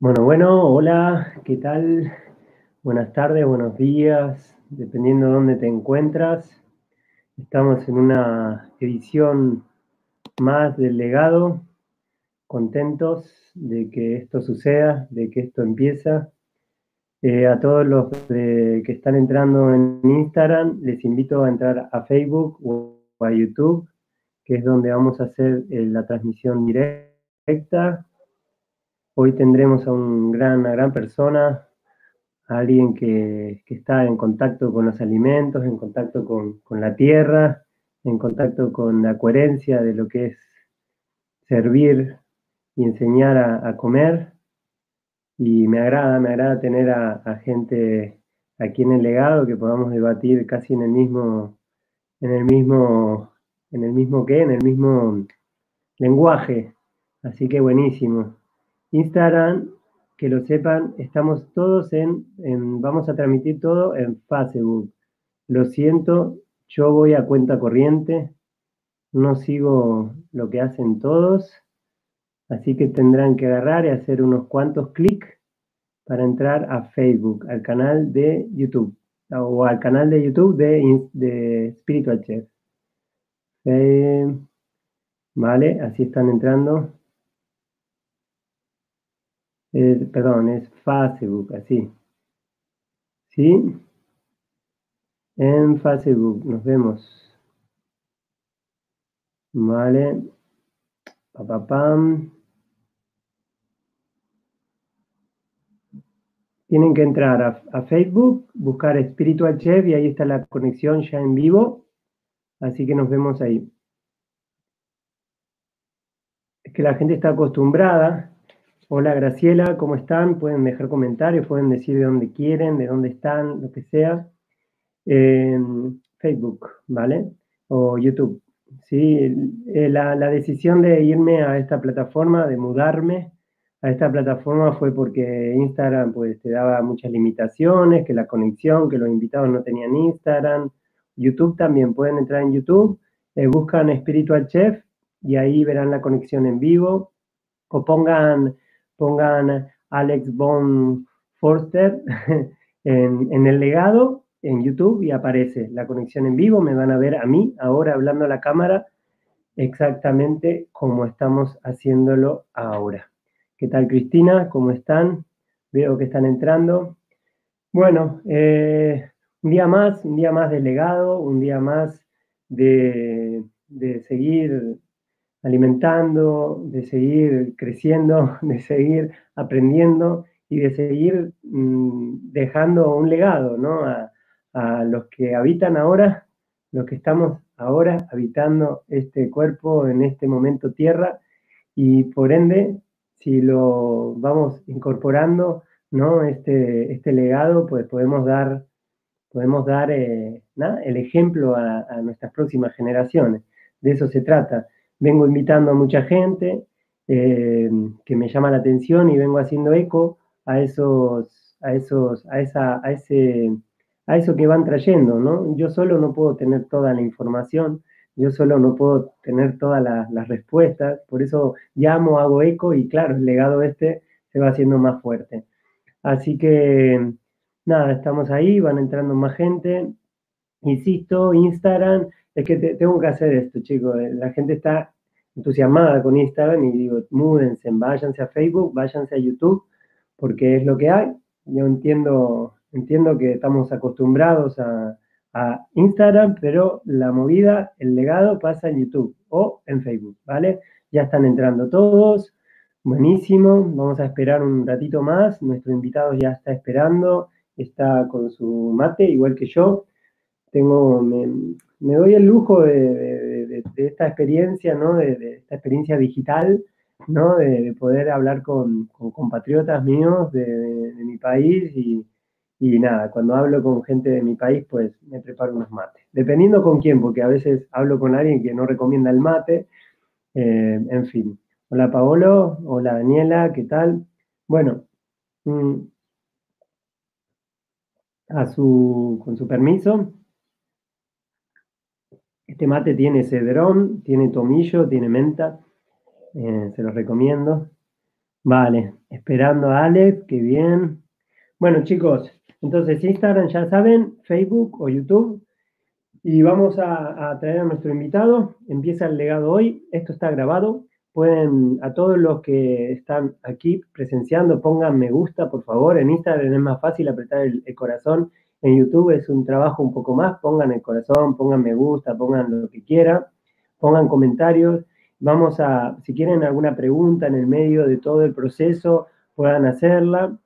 Bueno, bueno, hola, ¿qué tal? Buenas tardes, buenos días, dependiendo de dónde te encuentras. Estamos en una edición más del legado, contentos de que esto suceda, de que esto empieza. Eh, a todos los que están entrando en Instagram, les invito a entrar a Facebook o a YouTube, que es donde vamos a hacer eh, la transmisión directa Hoy tendremos a una gran persona, a alguien que, está en contacto con los alimentos, en contacto con, la tierra, en contacto con la coherencia de lo que es servir y enseñar a, comer. Y me agrada, me agrada tener a, gente aquí en el legado que podamos debatir casi en el mismo, en el mismo, en el mismo qué, en el mismo lenguaje. Así que buenísimo. Instagram, que lo sepan, estamos todos en, vamos a transmitir todo en Facebook. Lo siento, yo voy a cuenta corriente, no sigo lo que hacen todos, así que tendrán que agarrar y hacer unos cuantos clics para entrar a Facebook, al canal de YouTube o al canal de YouTube de, Spiritual Chef. Eh, vale, así están entrando perdón, es Facebook, así. ¿Sí? En Facebook, nos vemos. Vale. Papapam. Tienen que entrar a, a, Facebook, buscar Spiritual Chef y ahí está la conexión ya en vivo. Así que nos vemos ahí. Es que la gente está acostumbrada Hola Graciela, ¿cómo están? Pueden dejar comentarios, pueden decir de dónde quieren, de dónde están, lo que sea. Facebook, ¿vale? O YouTube. Sí, eh, la, decisión de irme a esta plataforma, de mudarme a esta plataforma fue porque Instagram pues te daba muchas limitaciones, que la conexión, que los invitados no tenían Instagram. YouTube también, pueden entrar en YouTube, eh, buscan Spiritual Chef y ahí verán la conexión en vivo o pongan pongan Alex Von Forster en, el legado en YouTube y aparece la conexión en vivo. Me van a ver a mí ahora hablando a la cámara exactamente como estamos haciéndolo ahora. ¿Qué tal Cristina? ¿Cómo están? Veo que están entrando. Bueno, eh, un día más, un día más de legado, un día más de, de seguir alimentando, de seguir creciendo, de seguir aprendiendo y de seguir mm, dejando un legado ¿no? a, los que habitan ahora, los que estamos ahora habitando este cuerpo en este momento tierra y por ende, si lo vamos incorporando, ¿no? este, este legado, pues podemos dar, podemos dar eh, el ejemplo a nuestras próximas generaciones. De eso se trata vengo invitando a mucha gente eh, que me llama la atención y vengo haciendo eco a esos, a esos, a esa, a eso que van trayendo, ¿no? Yo solo no puedo tener toda la información, yo solo no puedo tener todas las respuestas, por eso llamo, hago eco y claro, el legado este se va haciendo más fuerte. Así que, nada, estamos ahí, van entrando más gente. Insisto, Instagram es que tengo que hacer esto, chicos. La gente está entusiasmada con Instagram y digo, múdense, váyanse a Facebook, váyanse a YouTube, porque es lo que hay. Yo entiendo, entiendo que estamos acostumbrados a, Instagram, pero la movida, el legado pasa en YouTube o en Facebook, ¿vale? Ya están entrando todos. Buenísimo, vamos a esperar un ratito más. Nuestro invitado ya está esperando, está con su mate, igual que yo. Tengo, me doy el lujo de, esta experiencia, ¿no? De, esta experiencia digital, ¿no? De, poder hablar con, compatriotas míos de, mi país y, nada, cuando hablo con gente de mi país, pues me preparo unos mates. Dependiendo con quién, porque a veces hablo con alguien que no recomienda el mate, eh, en fin. Hola Paolo, hola Daniela, ¿qué tal? Bueno, mm, a su, con su permiso, este mate tiene cedrón, tiene tomillo, tiene menta, eh, se los recomiendo. Vale, esperando a Alex, qué bien. Bueno, chicos, entonces Instagram ya saben, Facebook o YouTube. Y vamos a, traer a nuestro invitado. Empieza el legado hoy. Esto está grabado. Pueden, a todos los que están aquí presenciando, pongan me gusta, por favor. En Instagram es más fácil apretar el corazón. En YouTube es un trabajo un poco más. Pongan el corazón, pongan me gusta, pongan lo que quieran. Pongan comentarios. Vamos a, si quieren alguna pregunta en el medio de todo el proceso, puedan hacerla,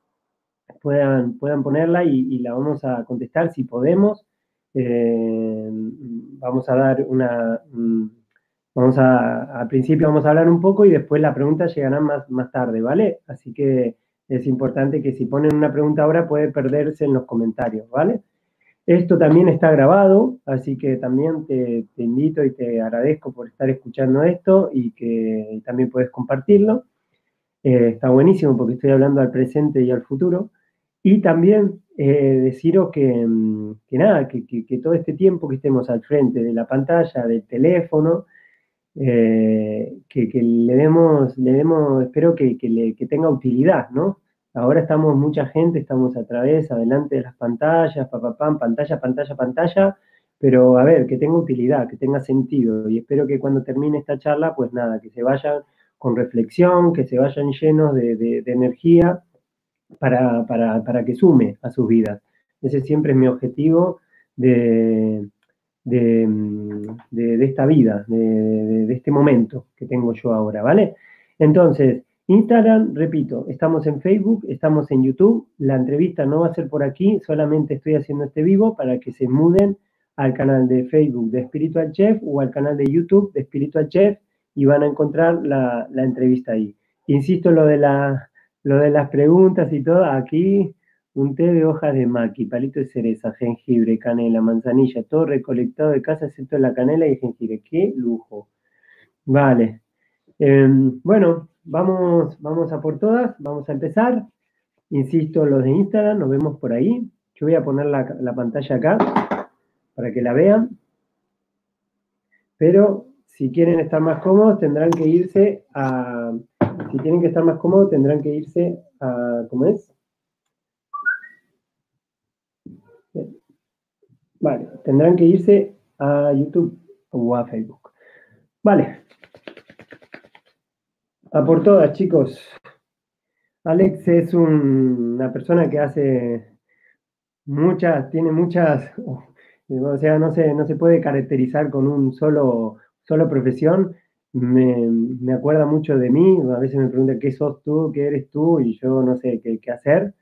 puedan, puedan ponerla y, la vamos a contestar si podemos. Eh, vamos a dar una, mm, vamos a, al principio vamos a hablar un poco y después la pregunta llegará más, más tarde, ¿vale? Así que es importante que si ponen una pregunta ahora puede perderse en los comentarios, ¿vale? Esto también está grabado, así que también te, te invito y te agradezco por estar escuchando esto y que también puedes compartirlo. Eh, está buenísimo porque estoy hablando al presente y al futuro. Y también eh, deciros que, mm, que nada, que, que, que, todo este tiempo que estemos al frente de la pantalla, del teléfono, eh, que, le demos, le demos, espero que, que tenga utilidad, ¿no? Ahora estamos mucha gente, estamos a través, adelante de las pantallas, papapam, pantalla, pantalla, pantalla, pero a ver, que tenga utilidad, que tenga sentido. Y espero que cuando termine esta charla, pues nada, que se vayan con reflexión, que se vayan llenos de, de, de energía para, para, para, que sume a sus vidas. Ese siempre es mi objetivo de, de, de esta vida, de este momento que tengo yo ahora, ¿vale? Entonces, Instagram, repito, estamos en Facebook, estamos en YouTube. La entrevista no va a ser por aquí, solamente estoy haciendo este vivo para que se muden al canal de Facebook de Spiritual Chef o al canal de YouTube de Spiritual Chef y van a encontrar la, la entrevista ahí. Insisto, lo de, la, lo de las preguntas y todo, aquí un té de hojas de maqui, palito de cereza, jengibre, canela, manzanilla, todo recolectado de casa excepto la canela y el jengibre. ¡Qué lujo! Vale. Eh, bueno, vamos, vamos a por todas, vamos a empezar. Insisto, los de Instagram, nos vemos por ahí. Yo voy a poner la, la pantalla acá para que la vean. Pero si quieren estar más cómodos, tendrán que irse a. Si tienen que estar más cómodos, tendrán que irse a. ¿Cómo es? Vale, tendrán que irse a YouTube o a Facebook. Vale, a por todas, chicos. Alex es un, una persona que hace muchas, tiene muchas, o sea, no se, no se puede caracterizar con un solo, solo profesión. Me, me, acuerda mucho de mí, a veces me pregunta qué sos tú, qué eres tú, y yo no sé qué, qué hacer.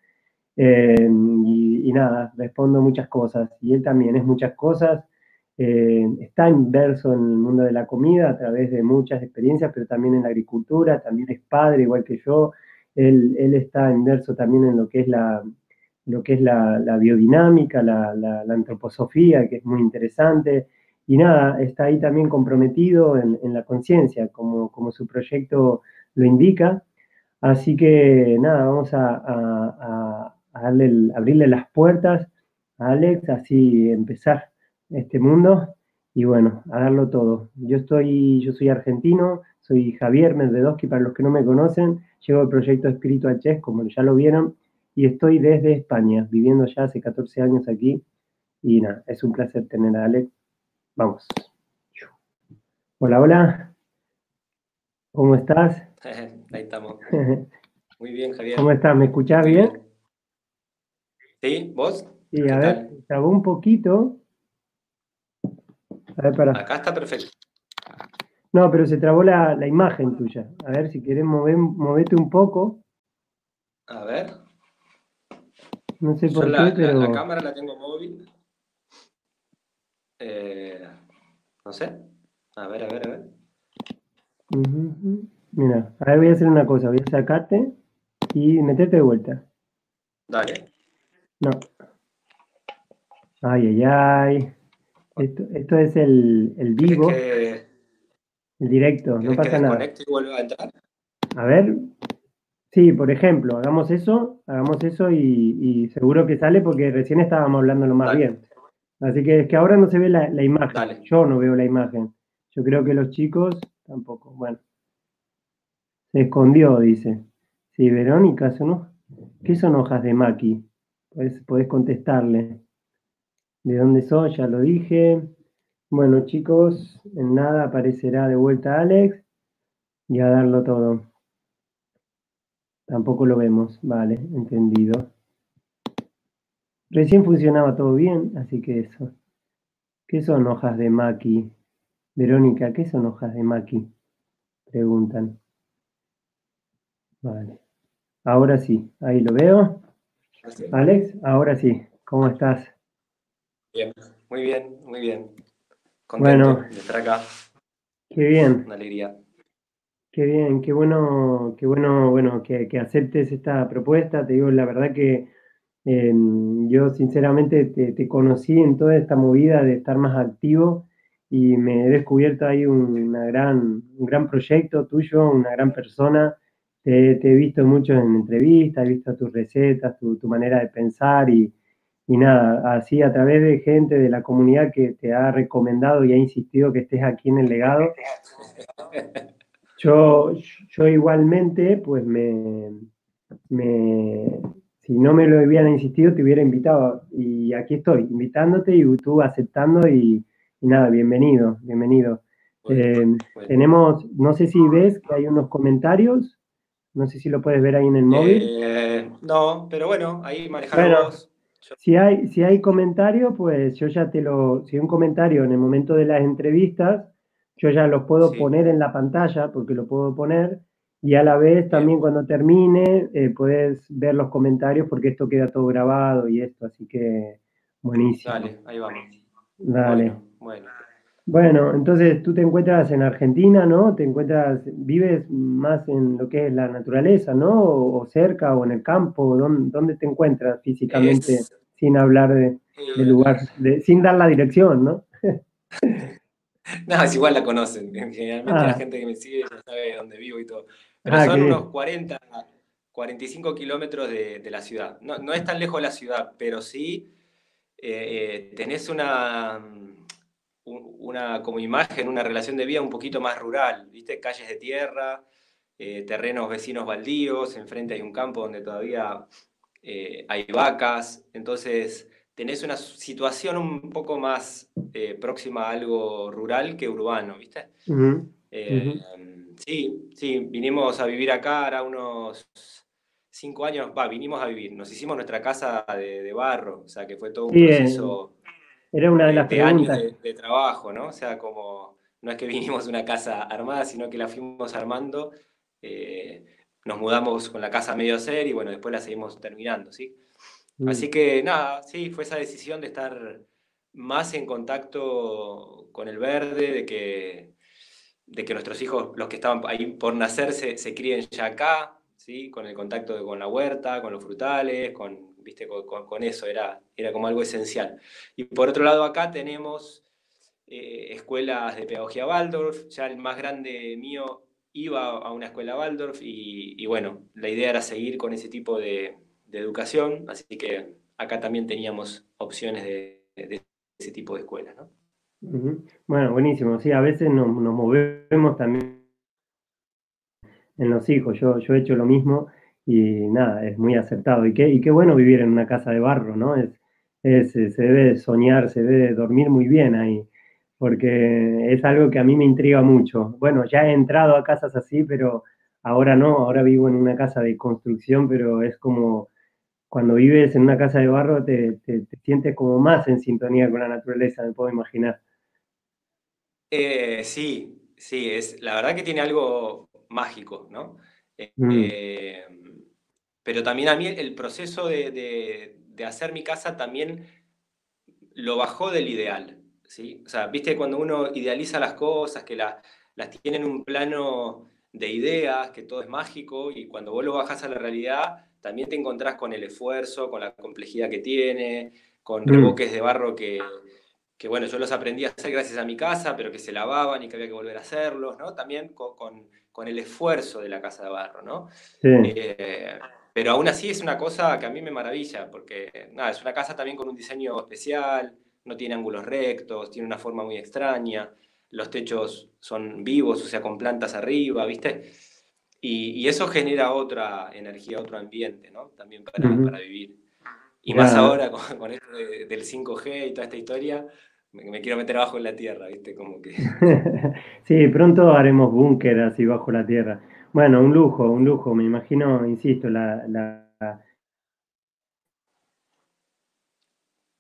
Eh, y, nada, respondo muchas cosas. Y él también es muchas cosas. Eh, está inverso en el mundo de la comida a través de muchas experiencias, pero también en la agricultura, también es padre igual que yo, él, él está inverso también en lo que es la, lo que es la, biodinámica, la, antroposofía, que es muy interesante, y nada, está ahí también comprometido en, la conciencia, como, como su proyecto lo indica, así que nada, vamos a darle, abrirle las puertas a Alex, así empezar este mundo y bueno, a darlo todo. Yo estoy, yo soy argentino, soy Javier Medvedovsky, para los que no me conocen, llevo el proyecto Espíritu Chess, como ya lo vieron, y estoy desde España, viviendo ya hace 14 años aquí, y nada, es un placer tener a Alex. Vamos. Hola, hola. ¿Cómo estás? Ahí estamos. Muy bien, Javier. ¿Cómo estás? ¿Me escuchás bien? Sí, ¿vos? Sí, a ver, trabó un poquito, a ver, para. Acá está perfecto. No, pero se trabó la, la imagen tuya. A ver, si querés mover, movete un poco. A ver. No sé por Yo qué, la, pero... la, la, cámara la tengo móvil. Eh, no sé. A ver, a ver, a ver. Uh -huh. Mira, a ver, voy a hacer una cosa. Voy a sacarte y meterte de vuelta. Dale. No. Ay, ay, ay. Esto, esto es el, el vivo, que, el directo, no pasa que nada. Y vuelva a, entrar? a ver, sí, por ejemplo, hagamos eso, hagamos eso y, y, seguro que sale porque recién estábamos hablándolo más Dale. bien. Así que es que ahora no se ve la, la imagen, Dale. yo no veo la imagen. Yo creo que los chicos tampoco. Bueno, se escondió, dice. Sí, Verónica, ¿son, ¿qué son hojas de maqui? Podés, contestarle. ¿De dónde son? Ya lo dije. Bueno, chicos, en nada aparecerá de vuelta Alex y a darlo todo. Tampoco lo vemos, vale, entendido. Recién funcionaba todo bien, así que eso. ¿Qué son hojas de maqui? Verónica, ¿qué son hojas de maqui? Preguntan. Vale. Ahora sí, ahí lo veo. Alex, ahora sí, ¿cómo estás? Bien, muy bien, muy bien. Contento de estar acá. Qué bien. Una alegría. Qué bien, qué bueno, qué bueno, bueno, que, aceptes esta propuesta. Te digo, la verdad que em, yo sinceramente te, conocí en toda esta movida de estar más activo y me he descubierto ahí un, gran, un gran proyecto tuyo, una gran persona. Te, he visto mucho en entrevistas, he visto tus recetas, tu, manera de pensar y, y, nada, así a través de gente de la comunidad que te ha recomendado y ha insistido que estés aquí en el legado. Yo, yo igualmente, pues me, si no me lo hubieran insistido, te hubiera invitado. Y aquí estoy, invitándote y tú aceptando y, nada, bienvenido, bienvenido. Eh, tenemos, no sé si ves que hay unos comentarios, no sé si lo puedes ver ahí en el móvil. Eh, no, pero bueno, ahí manejamos. si, hay, si hay comentario, pues yo ya te lo, si hay un comentario en el momento de las entrevistas, yo ya los puedo poner en la pantalla porque lo puedo poner y a la vez también cuando termine eh, puedes ver los comentarios porque esto queda todo grabado y esto, así que buenísimo. Dale, ahí vamos. Dale. Bueno, bueno. Entonces tú te encuentras en Argentina, ¿no? Te encuentras, vives más en lo que es la naturaleza, ¿no? O, cerca o en el campo, ¿dónde, te encuentras físicamente sin hablar de, de lugar, de, sin dar la dirección, ¿no? No, es igual la conocen. Generalmente la ah. gente que me sigue ya sabe dónde vivo y todo. Pero ah, son unos 40, 45 kilómetros de, la ciudad. No, es tan lejos de la ciudad, pero sí eh, eh, tenés una, una como imagen, una relación de vida un poquito más rural. ¿Viste? Calles de tierra, eh, terrenos vecinos baldíos, enfrente hay un campo donde todavía hay vacas. Entonces tenés una situación un poco más eh, próxima a algo rural que urbano, ¿viste? Eh, sí, sí, vinimos a vivir acá ahora unos cinco años, va, vinimos a vivir, nos hicimos nuestra casa de, barro, o sea que fue todo un proceso era una de, las años de, trabajo, ¿no? O sea, como no es que vinimos de una casa armada, sino que la fuimos armando, eh, nos mudamos con la casa medio hacer y bueno, después la seguimos terminando, ¿sí? Así mm. que nada, sí, fue esa decisión de estar más en contacto con el verde, de que, de que nuestros hijos, los que estaban ahí por nacer, se, críen ya acá, ¿sí? con el contacto con la huerta, con los frutales, con, ¿viste? Con, eso, era, era como algo esencial. Y por otro lado, acá tenemos eh, escuelas de pedagogía Waldorf, ya el más grande mío iba a una escuela Waldorf y bueno, la idea era seguir con ese tipo de, educación, así que acá también teníamos opciones de, ese tipo de escuelas. ¿no? Bueno, buenísimo. Sí, a veces nos, movemos también en los hijos. Yo, yo he hecho lo mismo y nada, es muy acertado. Y qué, y qué bueno vivir en una casa de barro, ¿no? Es, se debe soñar, se debe dormir muy bien ahí, porque es algo que a mí me intriga mucho. Bueno, ya he entrado a casas así, pero ahora no, ahora vivo en una casa de construcción, pero es como cuando vives en una casa de barro te, sientes como más en sintonía con la naturaleza, me puedo imaginar. Eh, sí, sí, es, la verdad que tiene algo mágico, ¿no? Eh, mm. Pero también a mí el proceso de, hacer mi casa también lo bajó del ideal, ¿sí? O sea, viste cuando uno idealiza las cosas, que las tiene en un plano de ideas, que todo es mágico, y cuando vos lo bajás a la realidad, también te encontrás con el esfuerzo, con la complejidad que tiene, con mm. reboques de barro que, que, bueno, yo los aprendí a hacer gracias a mi casa, pero que se lavaban y que había que volver a hacerlos, ¿no? También con, con, el esfuerzo de la casa de barro, ¿no? Eh, pero aún así es una cosa que a mí me maravilla, porque nada, es una casa también con un diseño especial, no tiene ángulos rectos, tiene una forma muy extraña, los techos son vivos, o sea, con plantas arriba, ¿viste? Y, eso genera otra energía, otro ambiente, ¿no? También para, vivir. Y más ahora con, esto del 5G y toda esta historia, me, quiero meter abajo en la tierra, ¿viste? Como que... sí, pronto haremos búnker así bajo la tierra. Bueno, un lujo, un lujo, me imagino, insisto, la, la...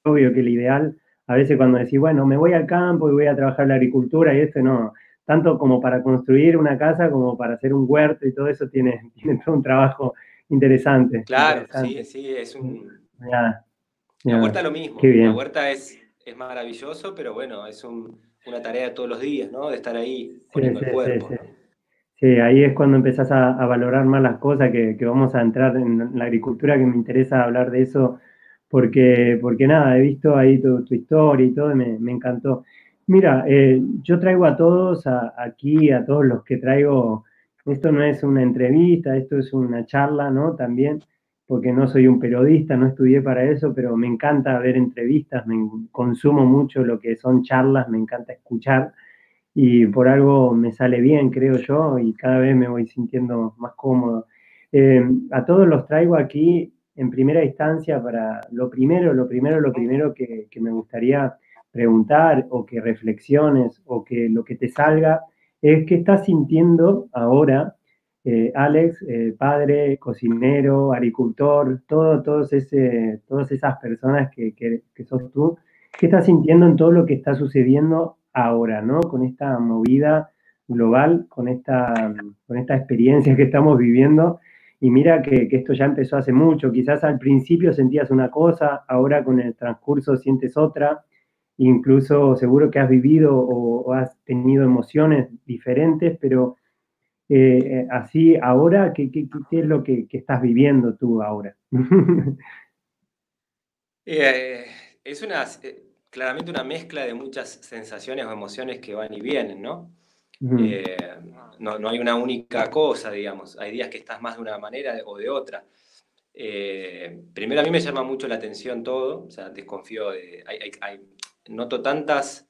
Obvio que el ideal, a veces cuando decís, bueno, me voy al campo y voy a trabajar la agricultura y esto, no, tanto como para construir una casa como para hacer un huerto y todo eso tiene, tiene todo un trabajo interesante. Claro, sí, sí, es un... La huerta lo mismo, la huerta es es maravilloso, pero bueno, es una tarea de todos los días, ¿no? De estar ahí poniendo el cuerpo. Sí, ahí es cuando empezás a, valorar más las cosas, que, vamos a entrar en la agricultura, que me interesa hablar de eso, porque, porque nada, he visto ahí tu, tu historia y todo, y me, encantó. Mira, eh, yo traigo a todos aquí, a todos los que traigo, esto no es una entrevista, esto es una charla, ¿no? También porque no soy un periodista, no estudié para eso, pero me encanta ver entrevistas, me consumo mucho lo que son charlas, me encanta escuchar y por algo me sale bien, creo yo, y cada vez me voy sintiendo más cómodo. Eh, a todos los traigo aquí en primera instancia para lo primero, lo primero, lo primero que, que me gustaría preguntar o que reflexiones o que lo que te salga es qué estás sintiendo ahora eh, Alex, eh, padre, cocinero, agricultor, todo, todos ese, todas esas personas que, que, sos tú, ¿qué estás sintiendo en todo lo que está sucediendo ahora, ¿no? Con esta movida global, con esta, con experiencia que estamos viviendo. Y mira que, esto ya empezó hace mucho, quizás al principio sentías una cosa, ahora con el transcurso sientes otra, incluso seguro que has vivido o, has tenido emociones diferentes, pero eh, así ahora, ¿qué, es lo que, estás viviendo tú ahora? Eh, es una, eh, claramente una mezcla de muchas sensaciones o emociones que van y vienen, ¿no? no, no, hay una única cosa, digamos. Hay días que estás más de una manera o de otra. primero, a mí me llama mucho la atención todo, o sea, desconfío de... hay, noto tantas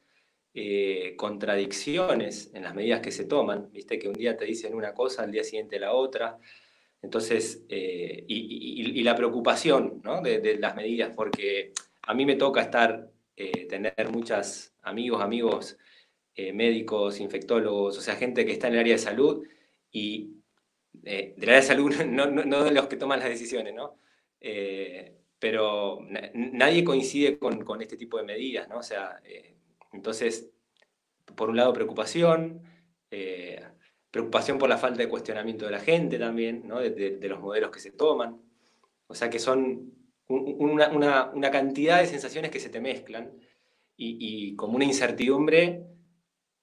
eh, contradicciones en las medidas que se toman, viste que un día te dicen una cosa, al día siguiente la otra, entonces, eh, y, la preocupación ¿no? de, las medidas, porque a mí me toca estar, eh, tener muchos amigos, amigos médicos, infectólogos, o sea, gente que está en el área de salud y del área de salud, no, no, de los que toman las decisiones, ¿no? pero nadie coincide con, con, este tipo de medidas, ¿no? O sea, entonces, por un lado, preocupación, eh, preocupación por la falta de cuestionamiento de la gente también, ¿no? de, los modelos que se toman. O sea que son una, cantidad de sensaciones que se te mezclan y, como una incertidumbre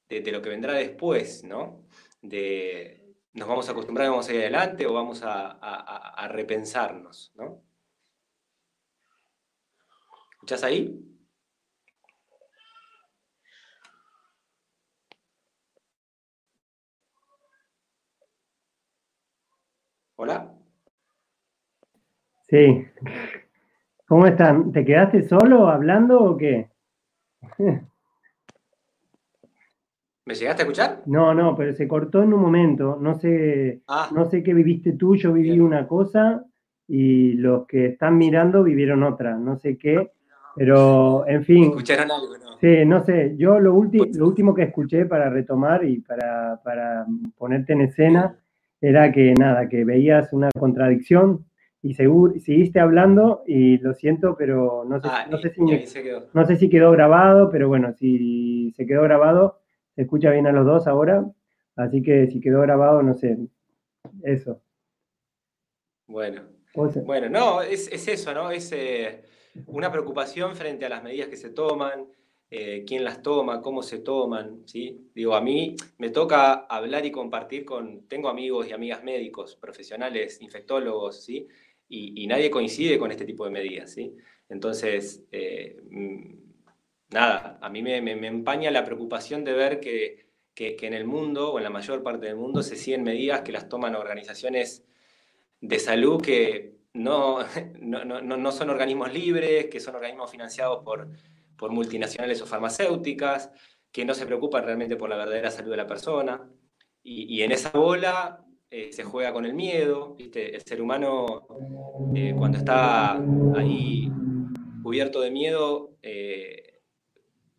de, lo que vendrá después, ¿no? De nos vamos a acostumbrar, vamos a ir adelante o vamos a, a repensarnos, ¿no? ¿Escuchás ahí? Hola. Sí. ¿Cómo están? ¿Te quedaste solo hablando o qué? ¿Me llegaste a escuchar? No, no, pero se cortó en un momento. No sé, ah. no sé qué viviste tú, yo viví una cosa y los que están mirando vivieron otra, no sé qué, pero en fin. ¿Escucharon algo? No? Sí, no sé, yo lo, lo último que escuché para retomar y para, para ponerte en escena era que nada, que veías una contradicción y seguro, seguiste hablando y lo siento, pero no sé, ah, no, sé si no sé si quedó grabado, pero bueno, si se quedó grabado, se escucha bien a los dos ahora, así que si quedó grabado, no sé, eso. Bueno, bueno, no, es, eso, ¿no? Es eh, una preocupación frente a las medidas que se toman, eh, quién las toma, cómo se toman, ¿sí? Digo, a mí me toca hablar y compartir con, tengo amigos y amigas médicos, profesionales, infectólogos, ¿sí? Y, nadie coincide con este tipo de medidas, ¿sí? Entonces, eh, mm, nada, a mí me, empaña la preocupación de ver que, en el mundo, o en la mayor parte del mundo, se siguen medidas que las toman organizaciones de salud que no, no son organismos libres, que son organismos financiados por por multinacionales o farmacéuticas, que no se preocupan realmente por la verdadera salud de la persona. Y, en esa bola eh, se juega con el miedo, ¿viste? El ser humano, eh, cuando está ahí cubierto de miedo, eh,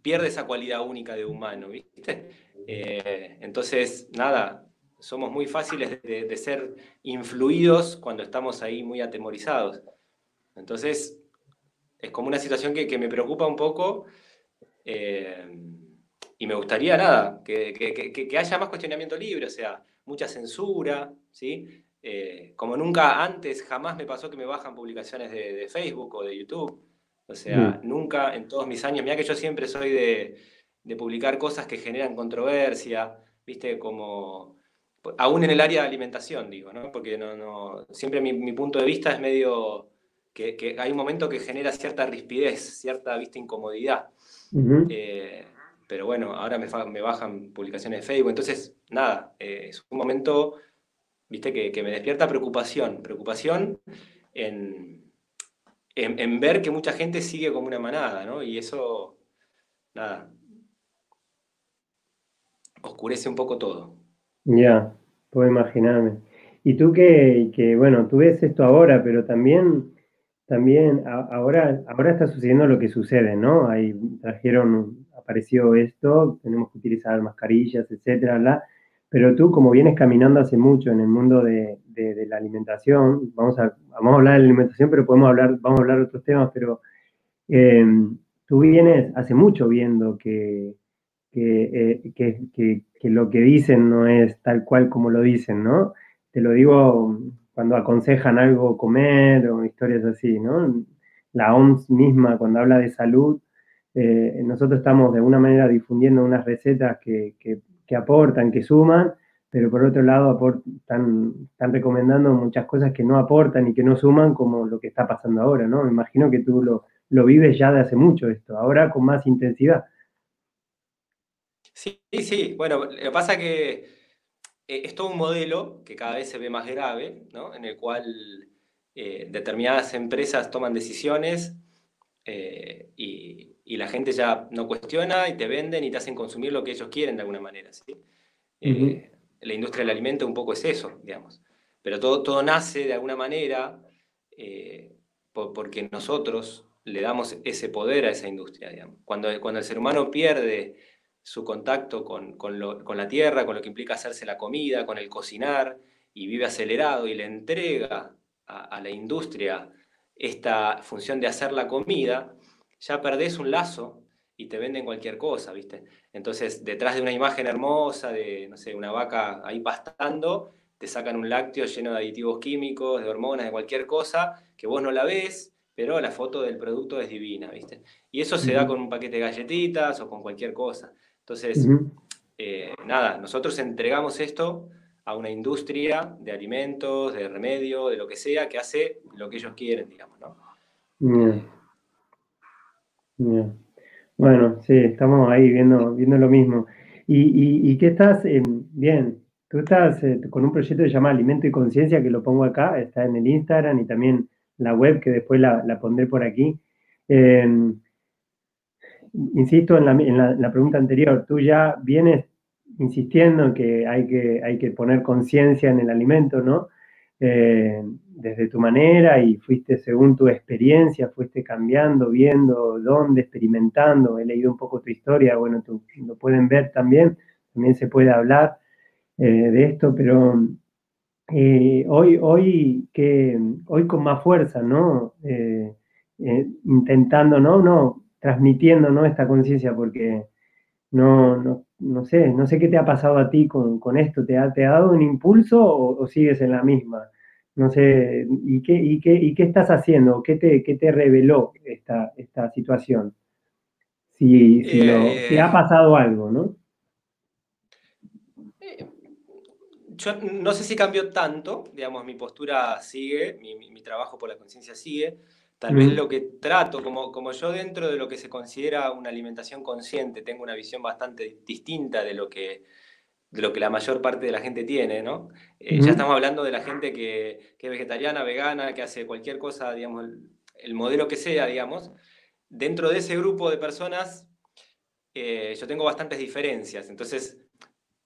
pierde esa cualidad única de humano, ¿viste? entonces, nada, somos muy fáciles de, ser influidos cuando estamos ahí muy atemorizados. Entonces, es como una situación que, me preocupa un poco y me gustaría, nada, que, que, haya más cuestionamiento libre, o sea, mucha censura, ¿sí? Eh, como nunca antes, jamás me pasó que me bajan publicaciones de, Facebook o de YouTube. O sea, mm. nunca en todos mis años, mira que yo siempre soy de, publicar cosas que generan controversia, ¿viste? Como, aún en el área de alimentación, digo, ¿no? Porque no, no, siempre mi, punto de vista es medio que, hay un momento que genera cierta rispidez, cierta, ¿viste? Incomodidad. Pero bueno, ahora me, bajan publicaciones de Facebook. Entonces, nada, eh, es un momento, viste, que, me despierta preocupación. Preocupación en, en, ver que mucha gente sigue como una manada, ¿no? Y eso, nada, oscurece un poco todo. Ya, puedo imaginarme. Y tú que, que, bueno, tú ves esto ahora, pero también, también ahora, ahora está sucediendo lo que sucede, ¿no? Ahí trajeron apareció esto, tenemos que utilizar mascarillas, etcétera, pero tú como vienes caminando hace mucho en el mundo de, la alimentación, vamos a, vamos a hablar de la alimentación, pero podemos hablar, vamos a hablar de otros temas, pero em, tú vienes hace mucho viendo eh, que, que, que, lo que dicen no es tal cual como lo dicen, ¿no? Te lo digo cuando aconsejan algo comer o historias así, ¿no? La OMS misma cuando habla de salud eh, nosotros estamos de alguna manera difundiendo unas recetas que, aportan, que suman, pero por otro lado están, están, recomendando muchas cosas que no aportan y que no suman, como lo que está pasando ahora, ¿no? Me imagino que tú lo, lo vives ya de hace mucho esto, ahora con más intensidad. Sí, sí, bueno, lo que pasa es que eh, es todo un modelo que cada vez se ve más grave, ¿no? En el cual eh, determinadas empresas toman decisiones y, y la gente ya no cuestiona y te venden y te hacen consumir lo que ellos quieren de alguna manera. ¿sí? Eh, la industria del alimento un poco es eso, digamos. Pero todo, todo nace de alguna manera eh, porque nosotros le damos ese poder a esa industria. Digamos. Cuando, cuando el ser humano pierde su contacto con, con, la tierra, con lo que implica hacerse la comida, con el cocinar, y vive acelerado y le entrega a, a la industria esta función de hacer la comida, ya perdés un lazo y te venden cualquier cosa, ¿viste? Entonces, detrás de una imagen hermosa de, no sé, una vaca ahí pastando, te sacan un lácteo lleno de aditivos químicos, de hormonas, de cualquier cosa, que vos no la ves, pero la foto del producto es divina, ¿viste? Y eso se da con un paquete de galletitas o con cualquier cosa. Entonces, eh, nada, nosotros entregamos esto a una industria de alimentos, de remedio, de lo que sea, que hace lo que ellos quieren, digamos, ¿no? Bueno, sí, estamos ahí viendo, viendo lo mismo. ¿Y, y, qué estás? bien, tú estás eh, con un proyecto que se llama Alimento y Conciencia, que lo pongo acá, está en el Instagram y también la web, que después la, pondré por aquí. Em, insisto en la, pregunta anterior, tú ya vienes insistiendo en que hay que, hay que poner conciencia en el alimento, ¿no? Eh, desde tu manera y fuiste según tu experiencia, fuiste cambiando, viendo dónde, experimentando. He leído un poco tu historia, bueno, tú, lo pueden ver también, también se puede hablar eh, de esto, pero eh, hoy, hoy, que, hoy con más fuerza, ¿no? intentando, ¿no? No, transmitiendo, ¿no? Esta conciencia, porque no, no, no sé, no sé qué te ha pasado a ti con, esto, ¿te ha, ¿te ha dado un impulso o, sigues en la misma? No sé, ¿y qué, y qué, y qué estás haciendo? ¿Qué te, qué te reveló esta, esta situación? Si, si, ha eh, pasado algo, ¿no? Eh, yo no sé si cambió tanto, digamos, mi postura sigue, mi, mi trabajo por la conciencia sigue, Tal vez lo que trato, como, como yo dentro de lo que se considera una alimentación consciente, tengo una visión bastante distinta de lo que, de lo que la mayor parte de la gente tiene, ¿no? Eh, ya estamos hablando de la gente que, que, es vegetariana, vegana, que hace cualquier cosa, digamos, el, modelo que sea, digamos. Dentro de ese grupo de personas, eh, yo tengo bastantes diferencias. Entonces,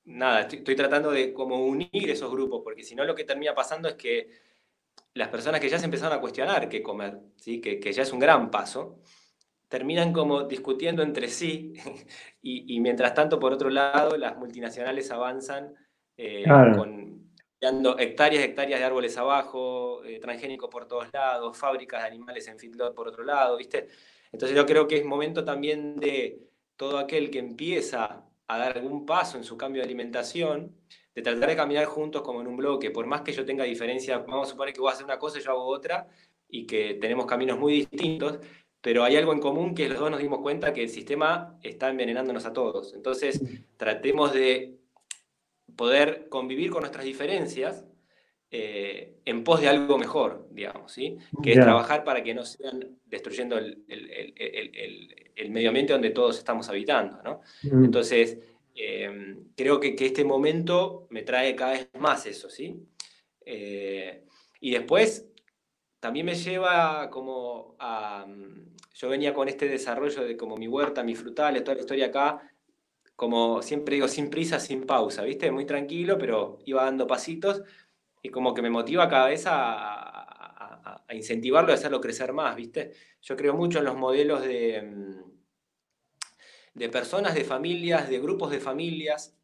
nada, estoy, tratando de como unir esos grupos, porque si no lo que termina pasando es que las personas que ya se empezaron a cuestionar qué comer, ¿sí? que, que ya es un gran paso, terminan como discutiendo entre sí y, mientras tanto, por otro lado, las multinacionales avanzan eh, con hectáreas y hectáreas de árboles abajo, eh, transgénicos por todos lados, fábricas de animales en feedlot por otro lado, ¿viste? Entonces yo creo que es momento también de todo aquel que empieza a dar algún paso en su cambio de alimentación, de tratar de caminar juntos como en un bloque, por más que yo tenga diferencia, vamos a suponer que voy a hacer una cosa y yo hago otra, y que tenemos caminos muy distintos, pero hay algo en común que los dos nos dimos cuenta que el sistema está envenenándonos a todos. Entonces, tratemos de poder convivir con nuestras diferencias eh, en pos de algo mejor, digamos, ¿sí? Que es trabajar para que no sigan destruyendo el, medio ambiente donde todos estamos habitando, ¿no? Mm. Entonces, em, creo que, este momento me trae cada vez más eso, ¿sí? Eh, y después, también me lleva como a... Yo venía con este desarrollo de como mi huerta, mis frutales, toda la historia acá, como siempre digo, sin prisa, sin pausa, ¿viste? Muy tranquilo, pero iba dando pasitos y como que me motiva cada vez a, incentivarlo y a hacerlo crecer más, ¿viste? Yo creo mucho en los modelos de, mm, de personas, de familias, de grupos de familias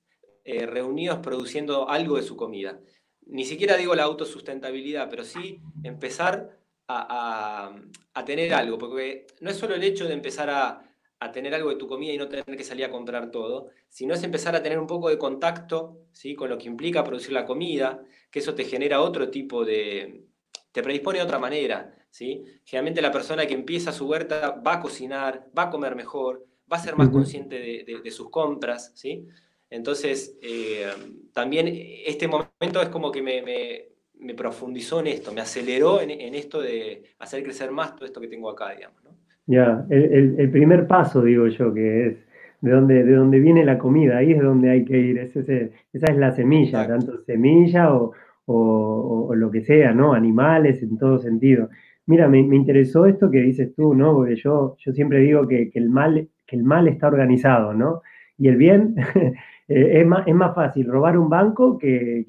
eh, reunidos produciendo algo de su comida. Ni siquiera digo la autosustentabilidad, pero sí empezar a, a tener algo, porque no es solo el hecho de empezar a, a tener algo de tu comida y no tener que salir a comprar todo, sino es empezar a tener un poco de contacto ¿sí? con lo que implica producir la comida, que eso te genera otro tipo de... te predispone de otra manera. ¿sí? Generalmente la persona que empieza su huerta va a cocinar, va a comer mejor, va a ser más consciente de, sus compras. ¿sí? Entonces, eh, también este momento es como que me, profundizó en esto, me aceleró en, en, esto de hacer crecer más todo esto que tengo acá, digamos. ¿no? Ya, el, primer paso, digo yo, que es de donde, de donde viene la comida, ahí es donde hay que ir, esa es la semilla, tanto semilla o, lo que sea, ¿no? Animales en todo sentido. Mira, me, interesó esto que dices tú, ¿no? Porque yo, yo siempre digo que, el mal, que el mal está organizado, ¿no? Y el bien eh, es, más, es más fácil robar un banco que,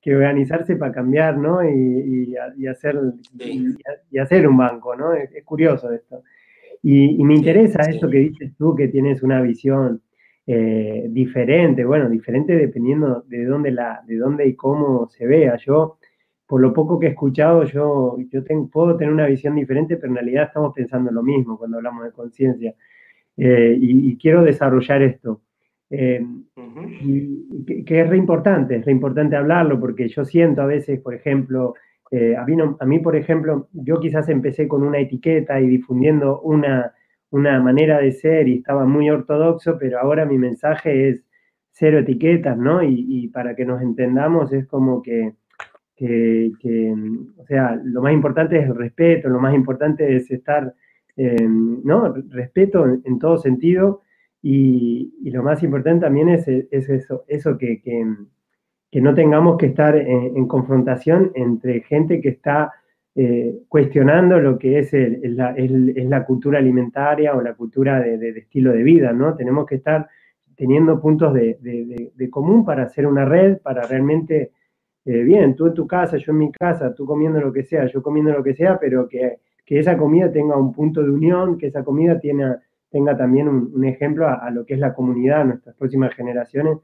que, organizarse para cambiar, ¿no? Y, hacer, y, hacer un banco, ¿no? es curioso esto. Y, me interesa esto que dices tú, que tienes una visión eh, diferente, bueno, diferente dependiendo de dónde, la, de dónde y cómo se vea. Yo, por lo poco que he escuchado, yo, yo puedo tener una visión diferente, pero en realidad estamos pensando lo mismo cuando hablamos de conciencia. Eh, y, quiero desarrollar esto. Eh, que, que, es re importante, es re importante hablarlo, porque yo siento a veces, por ejemplo, eh, a, mí, por ejemplo, yo quizás empecé con una etiqueta y difundiendo una, manera de ser y estaba muy ortodoxo, pero ahora mi mensaje es cero etiquetas, ¿no? Y, para que nos entendamos es como que, o sea, lo más importante es el respeto, lo más importante es estar, ¿no? Respeto en, todo sentido y, lo más importante también es, eso, eso que que no tengamos que estar en, confrontación entre gente que está eh, cuestionando lo que es, la, cultura alimentaria o la cultura de, estilo de vida, ¿no? Tenemos que estar teniendo puntos de, común para hacer una red, para realmente, eh, bien, tú en tu casa, yo en mi casa, tú comiendo lo que sea, yo comiendo lo que sea, pero que, esa comida tenga un punto de unión, que esa comida tenga, tenga también un, ejemplo a, a, lo que es la comunidad, nuestras próximas generaciones,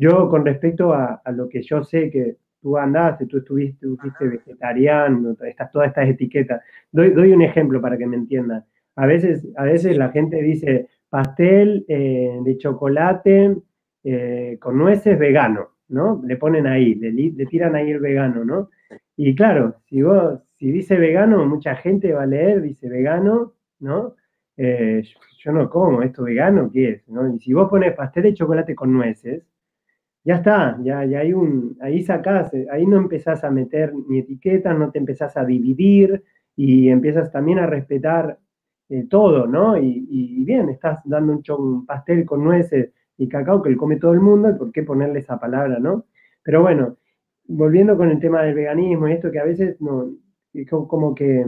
yo con respecto a, lo que yo sé que tú andaste, tú estuviste, fuiste vegetariano, estas, todas estas etiquetas. Doy, doy un ejemplo para que me entiendan. A veces, a veces la gente dice pastel eh, de chocolate eh, con nueces vegano, ¿no? Le ponen ahí, le, tiran ahí el vegano, ¿no? Y claro, si vos, si dice vegano, mucha gente va a leer, dice vegano, ¿no? Eh, yo no como, ¿esto vegano qué es? ¿no? Y si vos pones pastel de chocolate con nueces, ya está, ya, ya hay un, ahí sacás, ahí no empezás a meter ni etiquetas, no te empezás a dividir y empiezas también a respetar eh, todo, ¿no? Y, bien, estás dando un, un, pastel con nueces y cacao que le come todo el mundo, ¿y por qué ponerle esa palabra, no? Pero bueno, volviendo con el tema del veganismo y esto que a veces no, como que,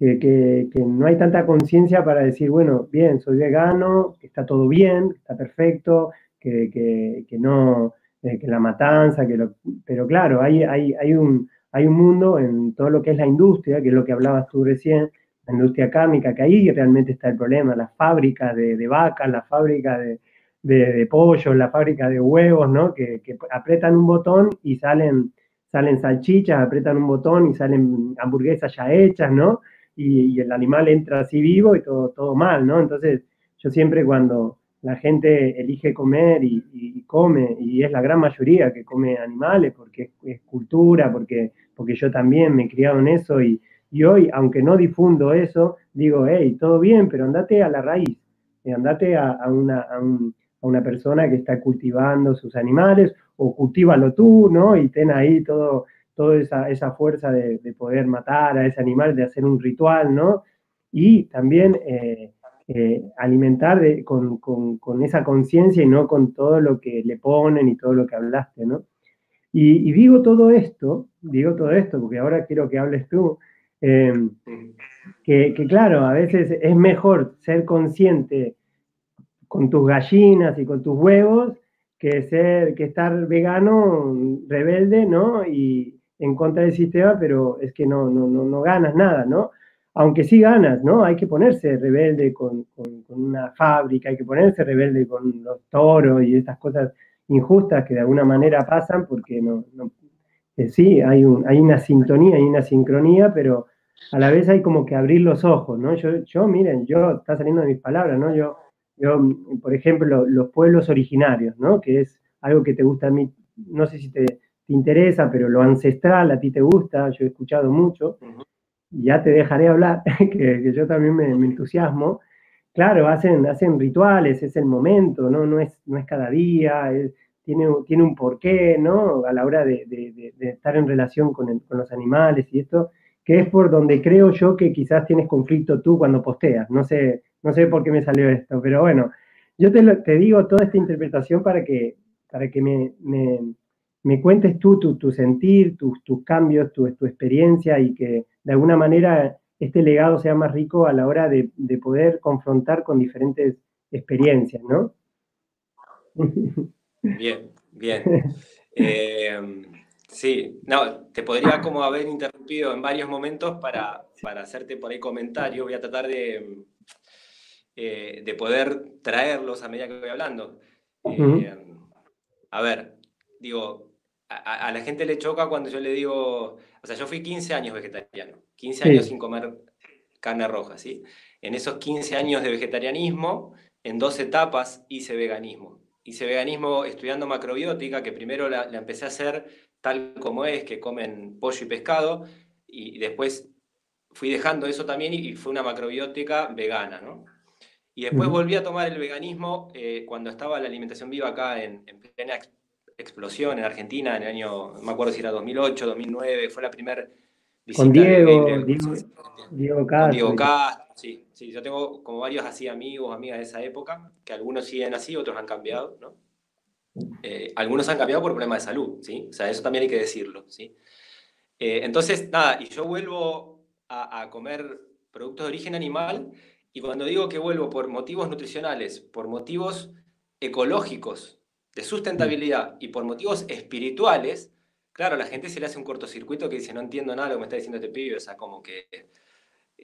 que, que no hay tanta conciencia para decir, bueno, bien, soy vegano, está todo bien, está perfecto, que, no, que la matanza, que lo, pero claro, hay, hay, hay, un, hay un mundo en todo lo que es la industria, que es lo que hablabas tú recién, la industria cárnica, que ahí realmente está el problema, las fábricas de, de vacas, las fábricas de, de, pollo, la fábrica de huevos, ¿no? Que, que, apretan un botón y salen, salen salchichas, apretan un botón y salen hamburguesas ya hechas, ¿no? Y, el animal entra así vivo y todo, todo mal, ¿no? Entonces, yo siempre cuando la gente elige comer y, come, y es la gran mayoría que come animales porque es, cultura, porque, porque yo también me en eso y, y hoy, aunque no difundo eso, digo, hey, todo bien, pero andate a la raíz, andate a, a, una, a, un, a una persona que está cultivando sus animales, o cultívalo tú, ¿no? Y ten ahí todo, toda esa, esa fuerza de, de, poder matar a ese animal, de hacer un ritual, ¿no? Y también eh, eh, alimentar de, con, con, con, esa conciencia y no con todo lo que le ponen y todo lo que hablaste, ¿no? Y, y, digo todo esto, digo todo esto, porque ahora quiero que hables tú, eh, que, que claro, a veces es mejor ser consciente con tus gallinas y con tus huevos que ser, que estar vegano, rebelde, ¿no? Y en contra del sistema, pero es que no, no, no, no ganas nada, ¿no? Aunque sí ganas, ¿no? Hay que ponerse rebelde con, con, una fábrica, hay que ponerse rebelde con los toros y estas cosas injustas que de alguna manera pasan porque no, no eh, sí, hay, un, hay una sintonía, hay una sincronía, pero a la vez hay como que abrir los ojos, ¿no? Yo, yo miren, yo, está saliendo de mis palabras, ¿no? Yo yo, por ejemplo, los pueblos originarios, ¿no? Que es algo que te gusta a mí, no sé si te, te interesa, pero lo ancestral a ti te gusta, yo he escuchado mucho, uh -huh. ya te dejaré hablar, que, que yo también me, me, entusiasmo. Claro, hacen, hacen rituales, es el momento, ¿no? No es, no es cada día, es, tiene, tiene un porqué, ¿no? A la hora de, de, de estar en relación con, el, con los animales y esto, que es por donde creo yo que quizás tienes conflicto tú cuando posteas. No sé, no sé por qué me salió esto, pero bueno, yo te, lo, te digo toda esta interpretación para que, para que me, me, me cuentes tú tu, tu sentir, tus, tus cambios, tu, tu, experiencia y que de alguna manera este legado sea más rico a la hora de, de poder confrontar con diferentes experiencias, ¿no? Bien, bien. Eh, sí, no, te podría como haber interrumpido en varios momentos para, para hacerte por ahí comentario. Voy a tratar de, eh, de poder traerlos a medida que voy hablando. Uh -huh. eh, a ver, digo, a, a, la gente le choca cuando yo le digo, o sea, yo fui 15 años vegetariano, 15 sí. años sin comer carne roja, ¿sí? En esos 15 años de vegetarianismo, en dos etapas hice veganismo. Hice veganismo estudiando macrobiótica, que primero la, la empecé a hacer tal como es, que comen pollo y pescado, y después fui dejando eso también y fue una macrobiótica vegana, ¿no? Y después volví a tomar el veganismo eh, cuando estaba la alimentación viva acá en, en, plena explosión en Argentina, en el año, no me acuerdo si era 2008, 2009, fue la primera visita. Con Diego, de, Diego, Diego Castro. Con Diego Castro, sí, sí. Yo tengo como varios así amigos, amigas de esa época, que algunos siguen así, otros han cambiado, ¿no? Eh, algunos han cambiado por problemas de salud, ¿sí? O sea, eso también hay que decirlo, ¿sí? Eh, entonces, nada, y yo vuelvo a, a comer productos de origen animal y cuando digo que vuelvo por motivos nutricionales, por motivos ecológicos, de sustentabilidad y por motivos espirituales, claro, a la gente se le hace un cortocircuito que dice, no entiendo nada de lo que me está diciendo este pibe, o sea, como que,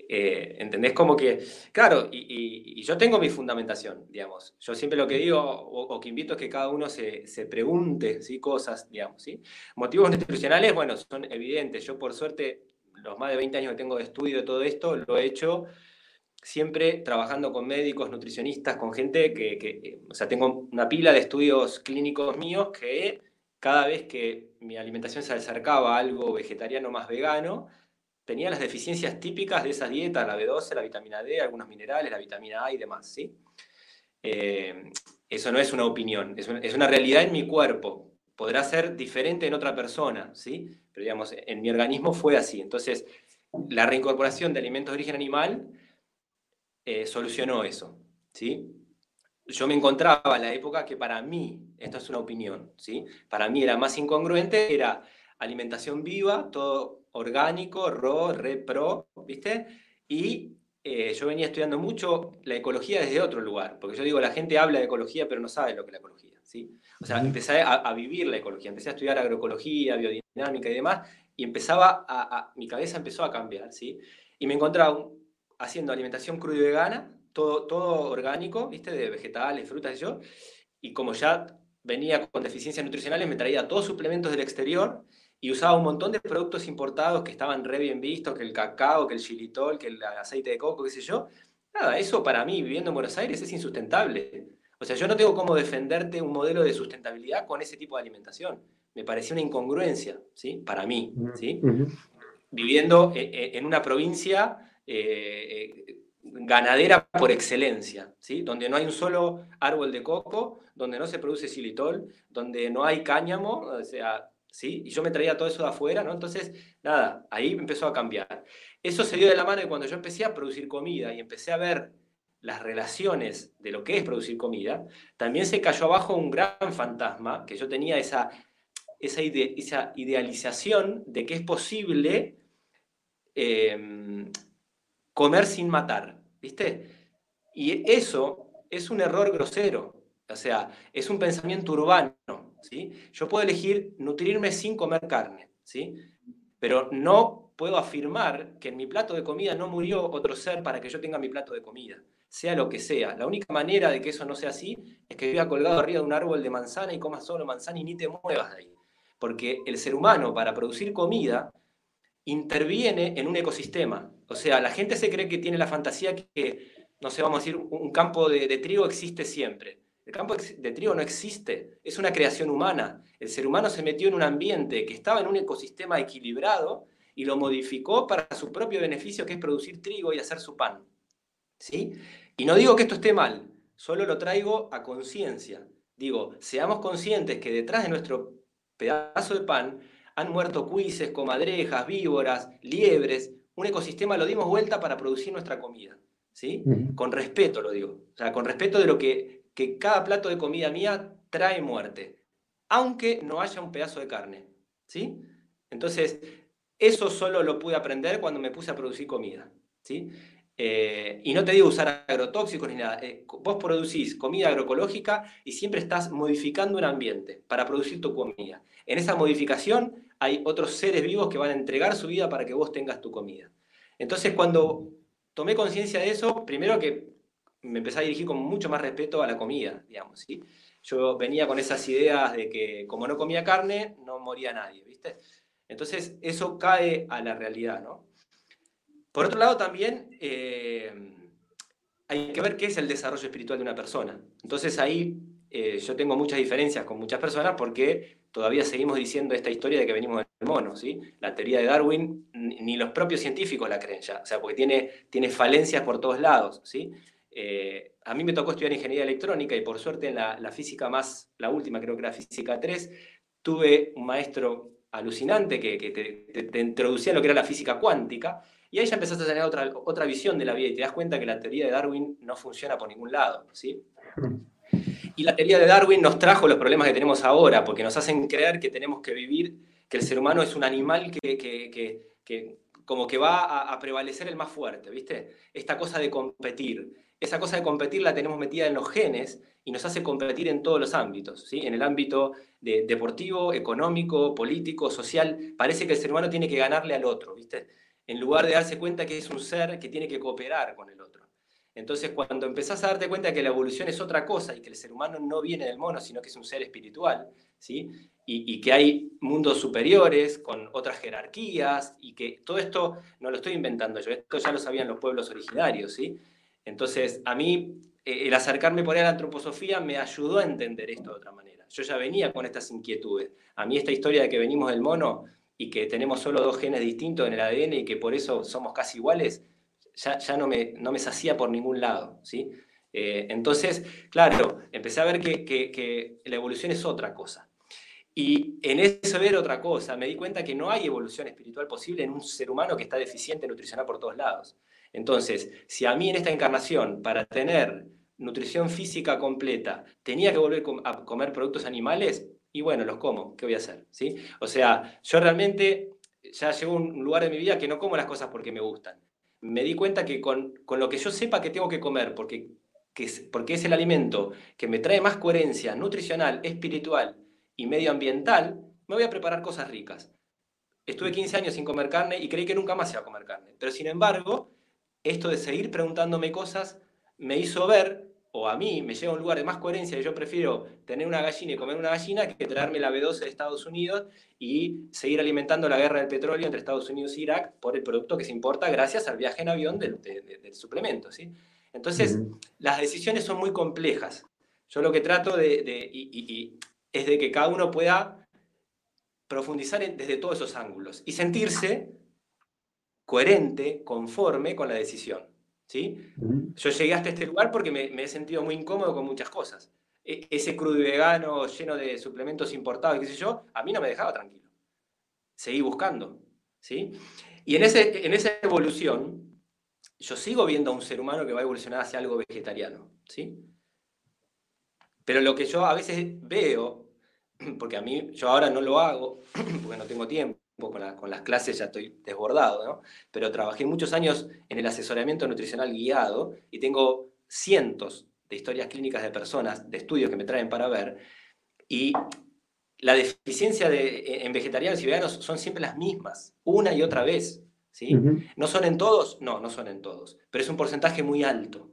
eh, ¿entendés? Como que, claro, y, y, y, yo tengo mi fundamentación, digamos. Yo siempre lo que digo o, o que invito es que cada uno se, se, pregunte, ¿sí? Cosas, digamos, ¿sí? Motivos nutricionales, bueno, son evidentes. Yo, por suerte, los más de 20 años que tengo de estudio de todo esto, lo he hecho siempre trabajando con médicos, nutricionistas, con gente que, que, o sea, tengo una pila de estudios clínicos míos que cada vez que mi alimentación se acercaba a algo vegetariano más vegano, tenía las deficiencias típicas de esas dietas, la B12, la vitamina D, algunos minerales, la vitamina A y demás, ¿sí? Eh, eso no es una opinión, es una, es una realidad en mi cuerpo. Podrá ser diferente en otra persona, ¿sí? Pero digamos, en mi organismo fue así. Entonces, la reincorporación de alimentos de origen animal eh, solucionó eso, ¿sí? Yo me encontraba en la época que para mí, esto es una opinión, ¿sí? Para mí era más incongruente, era alimentación viva, todo orgánico, RO, repro, ¿viste? Y eh, yo venía estudiando mucho la ecología desde otro lugar, porque yo digo, la gente habla de ecología pero no sabe lo que es la ecología, ¿sí? O sea, empecé a, vivir la ecología, empecé a estudiar agroecología, biodinámica y demás, y empezaba a, mi cabeza empezó a cambiar, ¿sí? Y me encontraba haciendo alimentación cruda y vegana, todo, todo orgánico, ¿viste? De vegetales, frutas y yo, y como ya venía con deficiencias nutricionales, me traía todos suplementos del exterior y usaba un montón de productos importados que estaban re bien vistos, que el cacao, que el xilitol, que el aceite de coco, qué sé yo. Nada, eso para mí, viviendo en Buenos Aires, es insustentable. O sea, yo no tengo cómo defenderte un modelo de sustentabilidad con ese tipo de alimentación. Me parecía una incongruencia, ¿sí? Para mí, ¿sí? Viviendo eh, eh, en una provincia eh, ganadera por excelencia, ¿sí? Donde no hay un solo árbol de coco, donde no se produce xilitol, donde no hay cáñamo, o sea, ¿sí? Y yo me traía todo eso de afuera, ¿no? Entonces, nada, ahí empezó a cambiar. Eso se dio de la mano de cuando yo empecé a producir comida y empecé a ver las relaciones de lo que es producir comida, también se cayó abajo un gran fantasma, que yo tenía esa, esa, esa idealización de que es posible em, comer sin matar, ¿viste? Y eso es un error grosero, o sea, es un pensamiento urbano, ¿sí? Yo puedo elegir nutrirme sin comer carne, ¿sí? Pero no puedo afirmar que en mi plato de comida no murió otro ser para que yo tenga mi plato de comida sea lo que sea. La única manera de que eso no sea así es que viva colgado arriba de un árbol de manzana y comas solo manzana y ni te muevas de ahí. Porque el ser humano, para producir comida, interviene en un ecosistema. O sea, la gente se cree que tiene la fantasía que, no sé, vamos a decir, un campo de, de trigo existe siempre. El campo de trigo no existe, es una creación humana. El ser humano se metió en un ambiente que estaba en un ecosistema equilibrado y lo modificó para su propio beneficio, que es producir trigo y hacer su pan. ¿Sí? Y no digo que esto esté mal, solo lo traigo a conciencia. Digo, seamos conscientes que detrás de nuestro pedazo de pan han muerto cuises, comadrejas, víboras, liebres. Un ecosistema lo dimos vuelta para producir nuestra comida. ¿sí? Con respeto lo digo. O sea, con respeto de lo que, que cada plato de comida mía trae muerte. Aunque no haya un pedazo de carne. ¿sí? Entonces, eso solo lo pude aprender cuando me puse a producir comida. ¿sí? Eh, y no te digo usar agrotóxicos ni nada. Eh, vos producís comida agroecológica y siempre estás modificando un ambiente para producir tu comida. En esa modificación hay otros seres vivos que van a entregar su vida para que vos tengas tu comida. Entonces, cuando tomé conciencia de eso, primero que me empecé a dirigir con mucho más respeto a la comida, digamos. Yo venía con esas ideas de que como no comía carne, no moría nadie, ¿viste? Entonces, eso cae a la realidad, ¿no? Por otro lado, también eh, hay que ver qué es el desarrollo espiritual de una persona. Entonces ahí eh, yo tengo muchas diferencias con muchas personas porque todavía seguimos diciendo esta historia de que venimos del mono, ¿sí? La teoría de Darwin, ni los propios científicos la creen ya, o sea, porque tiene, tiene falencias por todos lados, ¿sí? Eh, a mí me tocó estudiar ingeniería electrónica y por suerte en la, física más, la última creo que era física 3, tuve un maestro alucinante que, te, te, introducía lo que era la física cuántica y ahí ya empezaste a tener otra, otra visión de la vida y te das cuenta que la teoría de Darwin no funciona por ningún lado, ¿sí? Y la teoría de Darwin nos trajo los problemas que tenemos ahora, porque nos hacen creer que tenemos que vivir, que el ser humano es un animal que, que, que, como que va a, prevalecer el más fuerte, ¿viste? Esta cosa de competir. Esa cosa de competir la tenemos metida en los genes y nos hace competir en todos los ámbitos, ¿sí? En el ámbito de, deportivo, económico, político, social. Parece que el ser humano tiene que ganarle al otro, ¿viste? en lugar de darse cuenta que es un ser que tiene que cooperar con el otro. Entonces, cuando empezás a darte cuenta que la evolución es otra cosa y que el ser humano no viene del mono, sino que es un ser espiritual, ¿sí? Y, que hay mundos superiores con otras jerarquías y que todo esto no lo estoy inventando yo, esto ya lo sabían los pueblos originarios, ¿sí? Entonces, a mí eh, el acercarme por ahí a la antroposofía me ayudó a entender esto de otra manera. Yo ya venía con estas inquietudes. A mí esta historia de que venimos del mono y que tenemos solo dos genes distintos en el ADN y que por eso somos casi iguales, ya, ya no, me, no me sacía por ningún lado, ¿sí? Eh, entonces, claro, empecé a ver que, que, la evolución es otra cosa. Y en eso ver otra cosa, me di cuenta que no hay evolución espiritual posible en un ser humano que está deficiente nutricional por todos lados. Entonces, si a mí en esta encarnación, para tener nutrición física completa, tenía que volver a comer productos animales, y bueno, los como, ¿qué voy a hacer? ¿Sí? O sea, yo realmente ya llego a un lugar de mi vida que no como las cosas porque me gustan. Me di cuenta que con, con lo que yo sepa que tengo que comer, porque que porque es el alimento que me trae más coherencia nutricional, espiritual y medioambiental, me voy a preparar cosas ricas. Estuve 15 años sin comer carne y creí que nunca más iba a comer carne. Pero sin embargo, esto de seguir preguntándome cosas me hizo ver, o a mí me lleva a un lugar de más coherencia, y yo prefiero tener una gallina y comer una gallina que traerme la B12 de Estados Unidos y seguir alimentando la guerra del petróleo entre Estados Unidos e Irak por el producto que se importa gracias al viaje en avión del, suplemento. ¿sí? Entonces, las decisiones son muy complejas. Yo lo que trato de, es de que cada uno pueda profundizar desde todos esos ángulos y sentirse coherente, conforme con la decisión. ¿Sí? Yo llegué hasta este lugar porque me, he sentido muy incómodo con muchas cosas. E, ese crudo y vegano lleno de suplementos importados, qué sé yo, a mí no me dejaba tranquilo. Seguí buscando. ¿sí? Y en, ese, en esa evolución, yo sigo viendo a un ser humano que va a evolucionar hacia algo vegetariano. ¿sí? Pero lo que yo a veces veo, porque a mí, yo ahora no lo hago, porque no tengo tiempo, con, las clases ya estoy desbordado, ¿no? Pero trabajé muchos años en el asesoramiento nutricional guiado y tengo cientos de historias clínicas de personas, de estudios que me traen para ver, y la deficiencia de, en vegetarianos y veganos son siempre las mismas, una y otra vez. ¿sí? ¿No son en todos? No, no son en todos, pero es un porcentaje muy alto.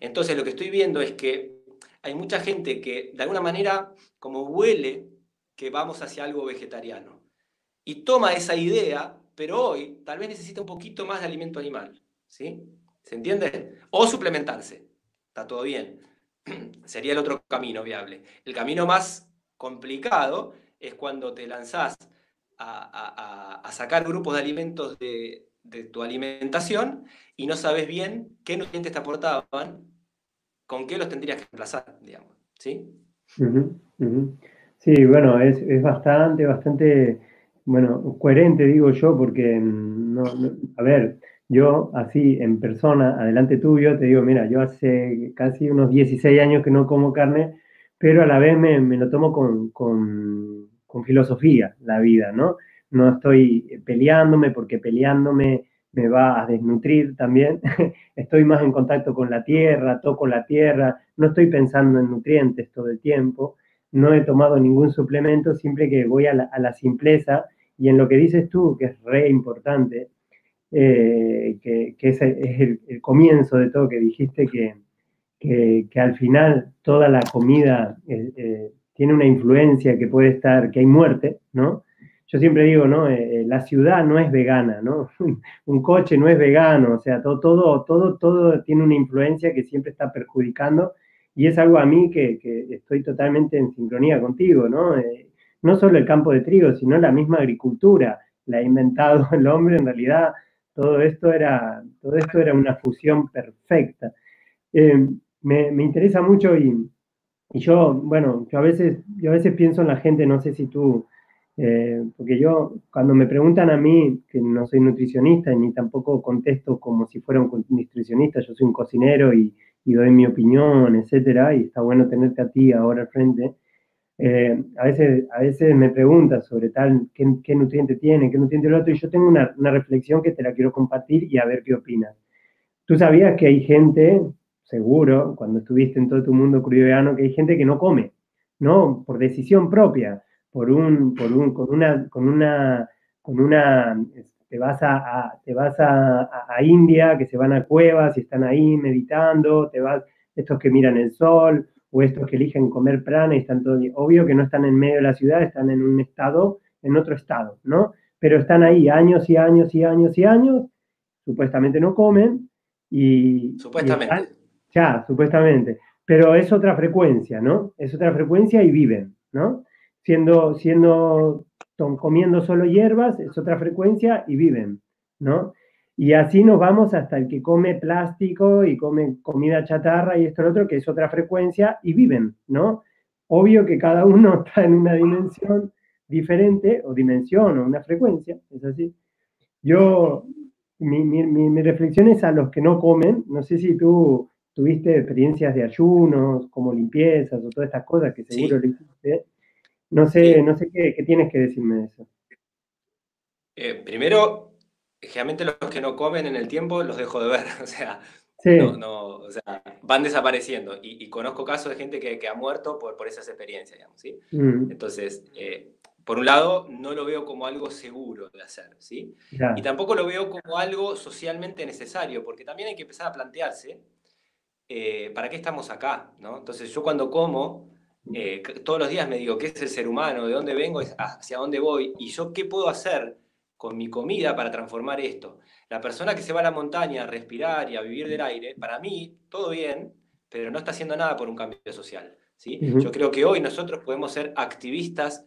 Entonces lo que estoy viendo es que hay mucha gente que de alguna manera como huele que vamos hacia algo vegetariano y toma esa idea, pero hoy tal vez necesita un poquito más de alimento animal. ¿sí? ¿Se entiende? O suplementarse. Está todo bien. Sería el otro camino viable. El camino más complicado es cuando te lanzás a, sacar grupos de alimentos de, tu alimentación y no sabes bien qué nutrientes te aportaban, con qué los tendrías que reemplazar, digamos. ¿Sí? Sí, bueno, es, es bastante, bastante bueno, coherente digo yo, porque, mm, no, a ver, yo así en persona, adelante tuyo, te digo, mira, yo hace casi unos 16 años que no como carne, pero a la vez me, lo tomo con, con, filosofía la vida, ¿no? No estoy peleándome porque peleándome me va a desnutrir también. estoy más en contacto con la tierra, toco la tierra, no estoy pensando en nutrientes todo el tiempo no he tomado ningún suplemento, siempre que voy a la, simpleza y en lo que dices tú, que es re importante, eh, que, es, el, comienzo de todo, que dijiste que, que, al final toda la comida eh, eh, tiene una influencia que puede estar, que hay muerte, ¿no? Yo siempre digo, ¿no? la ciudad no es vegana, ¿no? Un coche no es vegano, o sea, todo, todo, todo, todo tiene una influencia que siempre está perjudicando y es algo a mí que, estoy totalmente en sincronía contigo, ¿no? Eh, no solo el campo de trigo, sino la misma agricultura, la ha inventado el hombre, en realidad todo esto era, todo esto era una fusión perfecta. Eh, me, interesa mucho y, yo, bueno, yo a, veces, yo a veces pienso en la gente, no sé si tú, eh, porque yo, cuando me preguntan a mí, que no soy nutricionista ni tampoco contesto como si fuera un nutricionista, yo soy un cocinero y, y doy mi opinión, etcétera, y está bueno tenerte a ti ahora al frente. Eh, a, veces, a veces me preguntas sobre tal, qué, nutriente tiene, qué nutriente el otro, y yo tengo una, reflexión que te la quiero compartir y a ver qué opinas. Tú sabías que hay gente, seguro, cuando estuviste en todo tu mundo crudiano, que hay gente que no come, ¿no? Por decisión propia, por un, por un, con una, con una, con una te vas a, te vas a, India, que se van a cuevas y están ahí meditando, te vas, estos que miran el sol, o estos que eligen comer prana y están todo, obvio que no están en medio de la ciudad, están en un estado, en otro estado, ¿no? Pero están ahí años y años y años y años, supuestamente no comen y... Supuestamente. ya, supuestamente. Pero es otra frecuencia, ¿no? Es otra frecuencia y viven, ¿no? Siendo, siendo comiendo solo hierbas, es otra frecuencia y viven, ¿no? Y así nos vamos hasta el que come plástico y come comida chatarra y esto y lo otro, que es otra frecuencia y viven, ¿no? Obvio que cada uno está en una dimensión diferente, o dimensión, o una frecuencia, es así. Yo, mi, mi, reflexión es a los que no comen, no sé si tú tuviste experiencias de ayunos, como limpiezas o todas estas cosas que seguro lo hiciste. No sé, no sé qué, tienes que decirme de eso. Eh, primero, generalmente los que no comen en el tiempo los dejo de ver. O sea, no, o sea, van desapareciendo. Y, conozco casos de gente que, ha muerto por, por esas experiencias, digamos, ¿sí? Mm. Entonces, eh, por un lado, no lo veo como algo seguro de hacer, ¿sí? Y tampoco lo veo como algo socialmente necesario, porque también hay que empezar a plantearse eh, para qué estamos acá, ¿no? Entonces, yo cuando como, eh, todos los días me digo, ¿qué es el ser humano? ¿De dónde vengo? ¿Hacia dónde voy? ¿Y yo qué puedo hacer con mi comida para transformar esto? La persona que se va a la montaña a respirar y a vivir del aire, para mí, todo bien, pero no está haciendo nada por un cambio social. ¿sí? Yo creo que hoy nosotros podemos ser activistas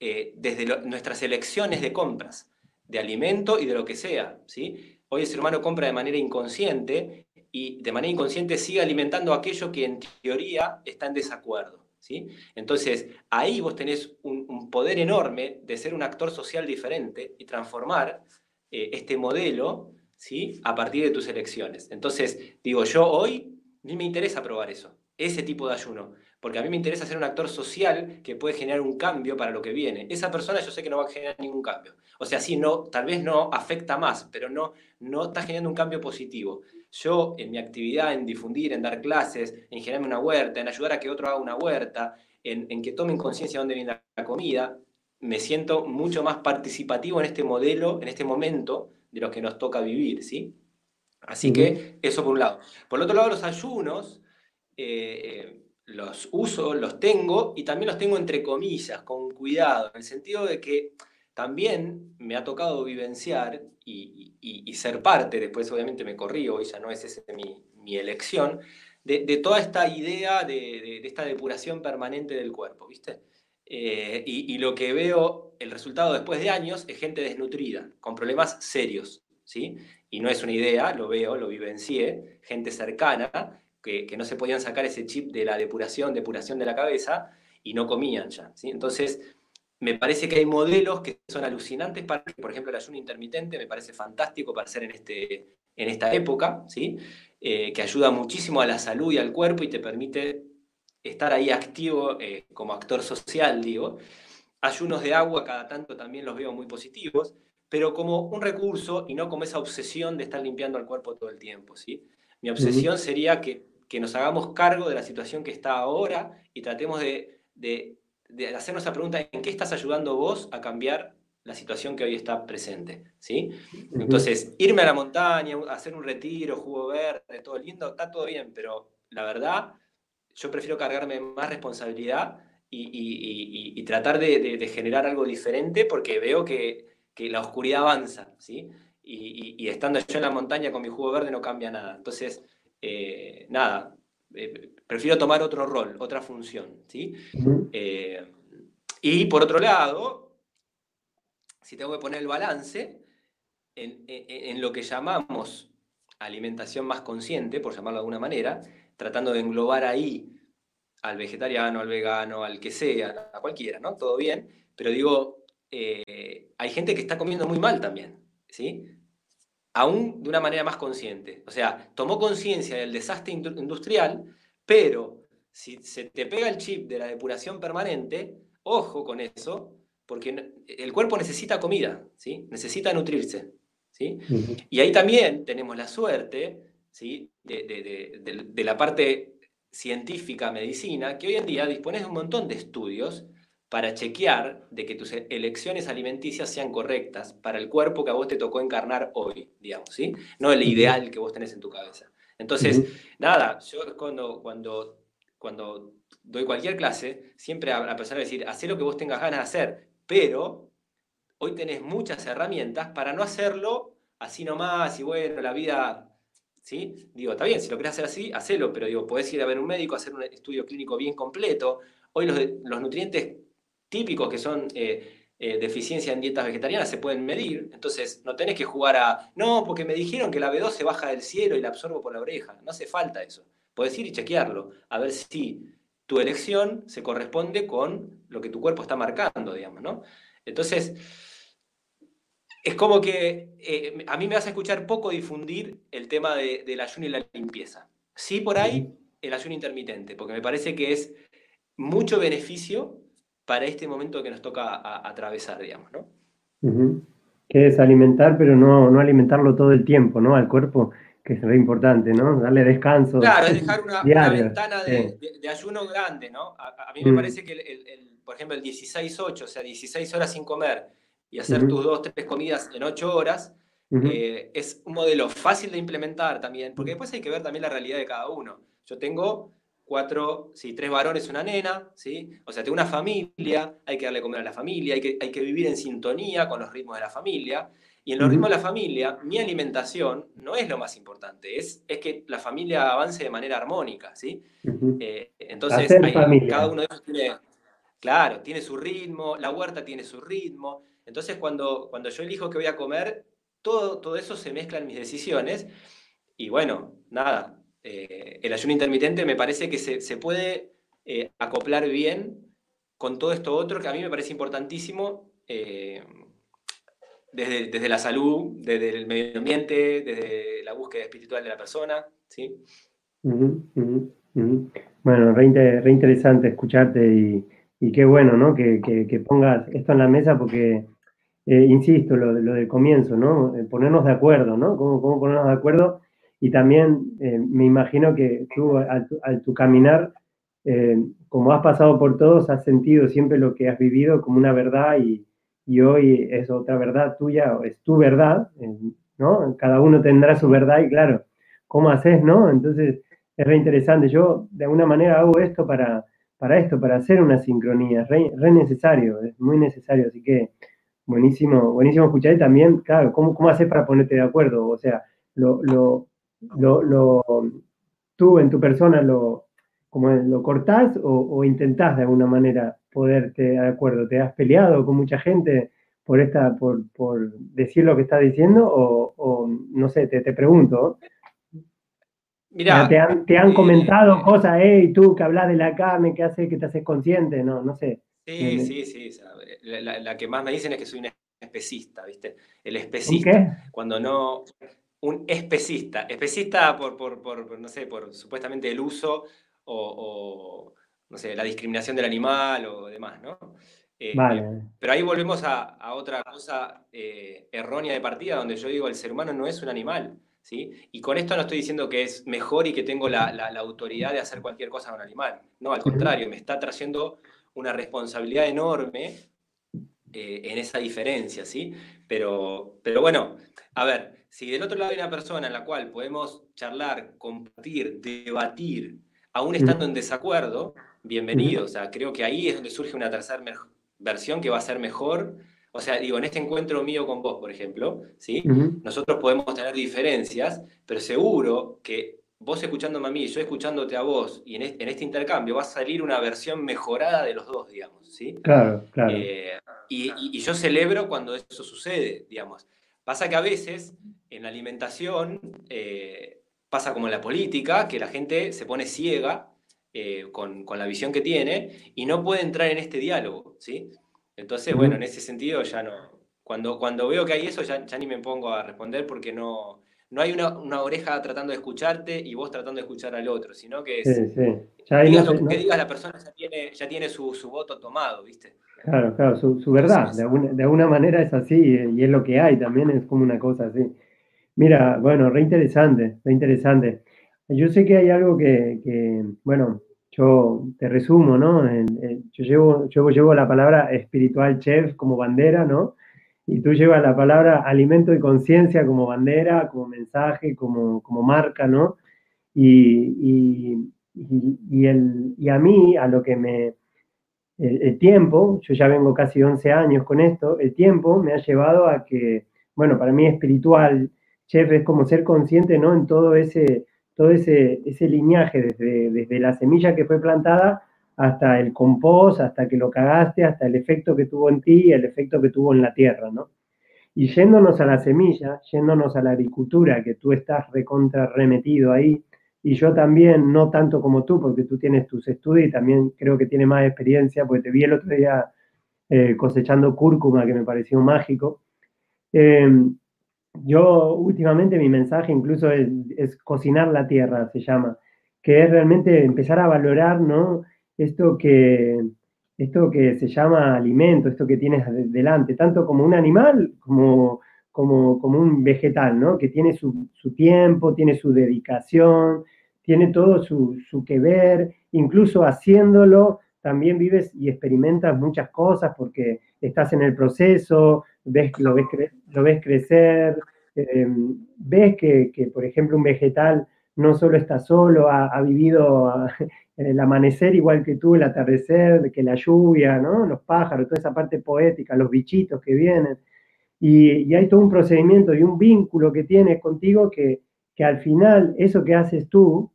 eh, desde nuestras elecciones de compras, de alimento y de lo que sea. ¿sí? Hoy el ser humano compra de manera inconsciente y de manera inconsciente sigue alimentando aquello que en teoría está en desacuerdo. ¿sí? Entonces, ahí vos tenés un, poder enorme de ser un actor social diferente y transformar eh, este modelo ¿sí? a partir de tus elecciones. Entonces, digo, yo hoy ni me interesa probar eso, ese tipo de ayuno porque a mí me interesa ser un actor social que puede generar un cambio para lo que viene. Esa persona yo sé que no va a generar ningún cambio. O sea, sí, no, tal vez no afecta más, pero no, no está generando un cambio positivo. Yo en mi actividad, en difundir, en dar clases, en generarme una huerta, en ayudar a que otro haga una huerta, en, en que tomen conciencia de dónde viene la comida, me siento mucho más participativo en este modelo, en este momento de lo que nos toca vivir, ¿sí? Así que eso por un lado. Por el otro lado, los ayunos, eh, los uso, los tengo y también los tengo entre comillas, con cuidado, en el sentido de que también me ha tocado vivenciar y, ser parte, después obviamente me corrí, y ya no es esa mi, elección, de, toda esta idea de, esta depuración permanente del cuerpo, ¿viste? Eh, y, lo que veo, el resultado después de años, es gente desnutrida, con problemas serios, ¿sí? Y no es una idea, lo veo, lo vivencié, gente cercana, que, no se podían sacar ese chip de la depuración, depuración de la cabeza, y no comían ya. ¿sí? Entonces, me parece que hay modelos que son alucinantes para, por ejemplo, el ayuno intermitente me parece fantástico para hacer en, este, en esta época, ¿sí? Eh, que ayuda muchísimo a la salud y al cuerpo y te permite estar ahí activo eh, como actor social, digo. Ayunos de agua cada tanto también los veo muy positivos, pero como un recurso y no como esa obsesión de estar limpiando el cuerpo todo el tiempo, ¿sí? Mi obsesión sería que, nos hagamos cargo de la situación que está ahora y tratemos de, hacernos la pregunta, ¿en qué estás ayudando vos a cambiar la situación que hoy está presente? ¿sí? Entonces, irme a la montaña, hacer un retiro, jugo verde, todo lindo, está todo bien, pero la verdad, yo prefiero cargarme más responsabilidad y, tratar de, generar algo diferente porque veo que, que la oscuridad avanza, ¿sí? y, estando yo en la montaña con mi jugo verde no cambia nada. Entonces, eh, nada, eh, prefiero tomar otro rol, otra función. ¿sí? Eh, y por otro lado, si tengo que poner el balance, en, lo que llamamos alimentación más consciente, por llamarlo de alguna manera, tratando de englobar ahí al vegetariano, al vegano, al que sea, a cualquiera, ¿no? Todo bien, pero digo, hay gente que está comiendo muy mal también, ¿sí? Aún de una manera más consciente. O sea, tomó conciencia del desastre industrial, pero si se te pega el chip de la depuración permanente, ojo con eso, porque el cuerpo necesita comida, ¿sí? necesita nutrirse. ¿sí? Y ahí también tenemos la suerte ¿sí? de, la parte científica, medicina, que hoy en día dispones de un montón de estudios para chequear de que tus elecciones alimenticias sean correctas para el cuerpo que a vos te tocó encarnar hoy, digamos, ¿sí? No el ideal que vos tenés en tu cabeza. Entonces, nada, yo cuando, cuando, cuando doy cualquier clase, siempre a la persona decir, haz lo que vos tengas ganas de hacer, pero hoy tenés muchas herramientas para no hacerlo así nomás y bueno, la vida ¿Sí? Digo, está bien, si lo querés hacer así, hacelo, pero digo, podés ir a ver un médico, hacer un estudio clínico bien completo. Hoy los, los nutrientes típicos que son eh, eh, deficiencia en dietas vegetarianas se pueden medir, entonces no tenés que jugar a, no, porque me dijeron que la B2 se baja del cielo y la absorbo por la oreja, no hace falta eso. Podés ir y chequearlo, a ver si tu elección se corresponde con lo que tu cuerpo está marcando, digamos, ¿no? Entonces, es como que eh, a mí me vas a escuchar poco difundir el tema de, del ayuno y la limpieza. Sí, por ahí el ayuno intermitente, porque me parece que es mucho beneficio para este momento que nos toca atravesar, digamos, ¿no? Que es alimentar, pero no, no alimentarlo todo el tiempo, ¿no? Al cuerpo, que es re importante, ¿no? Darle descanso. Claro, es dejar una, ventana de, ayuno grande, ¿no? A, mí me mm. parece que, el, por ejemplo, el 16-8, o sea, 16 horas sin comer y hacer tus dos, tres comidas en 8 horas, eh, es un modelo fácil de implementar también, porque después hay que ver también la realidad de cada uno. Yo tengo cuatro, sí, tres varones, una nena, ¿sí? O sea, tengo una familia, hay que darle comer a la familia, hay que, hay que vivir en sintonía con los ritmos de la familia. Y en los ritmos de la familia, mi alimentación no es lo más importante, es, es que la familia avance de manera armónica, ¿sí? Eh, entonces, cada uno de ellos tiene, claro, tiene su ritmo, la huerta tiene su ritmo. Entonces, cuando, cuando yo elijo qué voy a comer, todo, todo eso se mezcla en mis decisiones. Y bueno, nada, eh, el ayuno intermitente me parece que se, puede eh, acoplar bien con todo esto otro que a mí me parece importantísimo eh, desde, desde, la salud, desde el medio ambiente, desde la búsqueda espiritual de la persona. ¿sí? Bueno, re, interesante escucharte y, qué bueno ¿no? que, que, pongas esto en la mesa porque, insisto, lo, lo, del comienzo, ¿no? ponernos de acuerdo, ¿no? ¿Cómo, cómo ponernos de acuerdo? Y también eh, me imagino que tú, al, tu caminar, eh, como has pasado por todos, has sentido siempre lo que has vivido como una verdad y, y hoy es otra verdad tuya, es tu verdad, eh, ¿no? Cada uno tendrá su verdad y claro, ¿cómo haces, no? Entonces, es re interesante. Yo, de alguna manera, hago esto para, para esto, para hacer una sincronía, es re, necesario, es muy necesario, así que buenísimo, buenísimo escuchar y también, claro, ¿cómo, cómo haces para ponerte de acuerdo? O sea, lo, lo, lo, tú en tu persona lo, como lo cortás o, o, intentás de alguna manera poderte de acuerdo? ¿Te has peleado con mucha gente por, esta, por, por decir lo que estás diciendo? O, o no sé, te, te pregunto. Mira, te han, te han comentado cosas, hey, tú que hablas de la carne, que hace que te haces consciente, no, no sé. Sí, sí, sí. La, la, que más me dicen es que soy un especista, ¿viste? El especista. Cuando no, un especista. Especista por, por, no sé, por supuestamente el uso o, no sé, la discriminación del animal o demás, ¿no? Eh, pero ahí volvemos a, otra cosa eh, errónea de partida, donde yo digo, el ser humano no es un animal, ¿sí? Y con esto no estoy diciendo que es mejor y que tengo la, autoridad de hacer cualquier cosa a un animal. No, al contrario, me está trayendo una responsabilidad enorme eh, en esa diferencia, ¿sí? Pero, pero bueno, a ver, si del otro lado hay una persona en la cual podemos charlar, compartir, debatir, aún estando en desacuerdo, bienvenido. O sea, creo que ahí es donde surge una tercera versión que va a ser mejor. O sea, digo, en este encuentro mío con vos, por ejemplo, ¿sí? Nosotros podemos tener diferencias, pero seguro que vos escuchándome a mí, yo escuchándote a vos, y en este, intercambio va a salir una versión mejorada de los dos, digamos, ¿sí? Claro, claro. Eh, y, y, yo celebro cuando eso sucede, digamos. Pasa que a veces en la alimentación eh, pasa como en la política, que la gente se pone ciega eh, con, la visión que tiene y no puede entrar en este diálogo, ¿sí? Entonces, bueno, en ese sentido ya no... Cuando, cuando veo que hay eso, ya, ni me pongo a responder porque no, no hay una, oreja tratando de escucharte y vos tratando de escuchar al otro, sino que es... Sí, sí. Ya lo que digas la persona ya tiene, ya tiene su, voto tomado, ¿viste? Claro, claro, su, verdad, de alguna, de alguna manera es así y es lo que hay, también es como una cosa así. Mira, bueno, re interesante, re interesante. Yo sé que hay algo que, bueno, yo te resumo, ¿no? yo, llevo, yo llevo la palabra espiritual chef como bandera, ¿no? Y tú llevas la palabra alimento y conciencia como bandera, como mensaje, como, como marca, ¿no? Y, y, el, y a mí, a lo que me... El, el, tiempo, yo ya vengo casi 11 años con esto, el tiempo me ha llevado a que, bueno, para mí espiritual, chef es como ser consciente, ¿no? En todo ese, todo ese, ese lineaje, desde, desde la semilla que fue plantada hasta el compost, hasta que lo cagaste, hasta el efecto que tuvo en ti y el efecto que tuvo en la tierra, ¿no? Y yéndonos a la semilla, yéndonos a la agricultura, que tú estás recontra remetido ahí, y yo también, no tanto como tú, porque tú tienes tus estudios y también creo que tienes más experiencia, porque te vi el otro día eh, cosechando cúrcuma, que me pareció mágico. Eh, yo últimamente mi mensaje incluso es, cocinar la tierra, se llama, que es realmente empezar a valorar, ¿no? Esto que, esto que se llama alimento, esto que tienes delante, tanto como un animal como, como, como un vegetal, ¿no? Que tiene su, su, tiempo, tiene su dedicación, tiene todo su, su que ver, incluso haciéndolo también vives y experimentas muchas cosas porque estás en el proceso, ves, lo, ves lo ves crecer, em, ves que, que, por ejemplo, un vegetal no solo está solo, ha, vivido el amanecer igual que tú, el atardecer, que la lluvia, ¿no? los pájaros, toda esa parte poética, los bichitos que vienen. Y, hay todo un procedimiento y un vínculo que tienes contigo que, que al final eso que haces tú,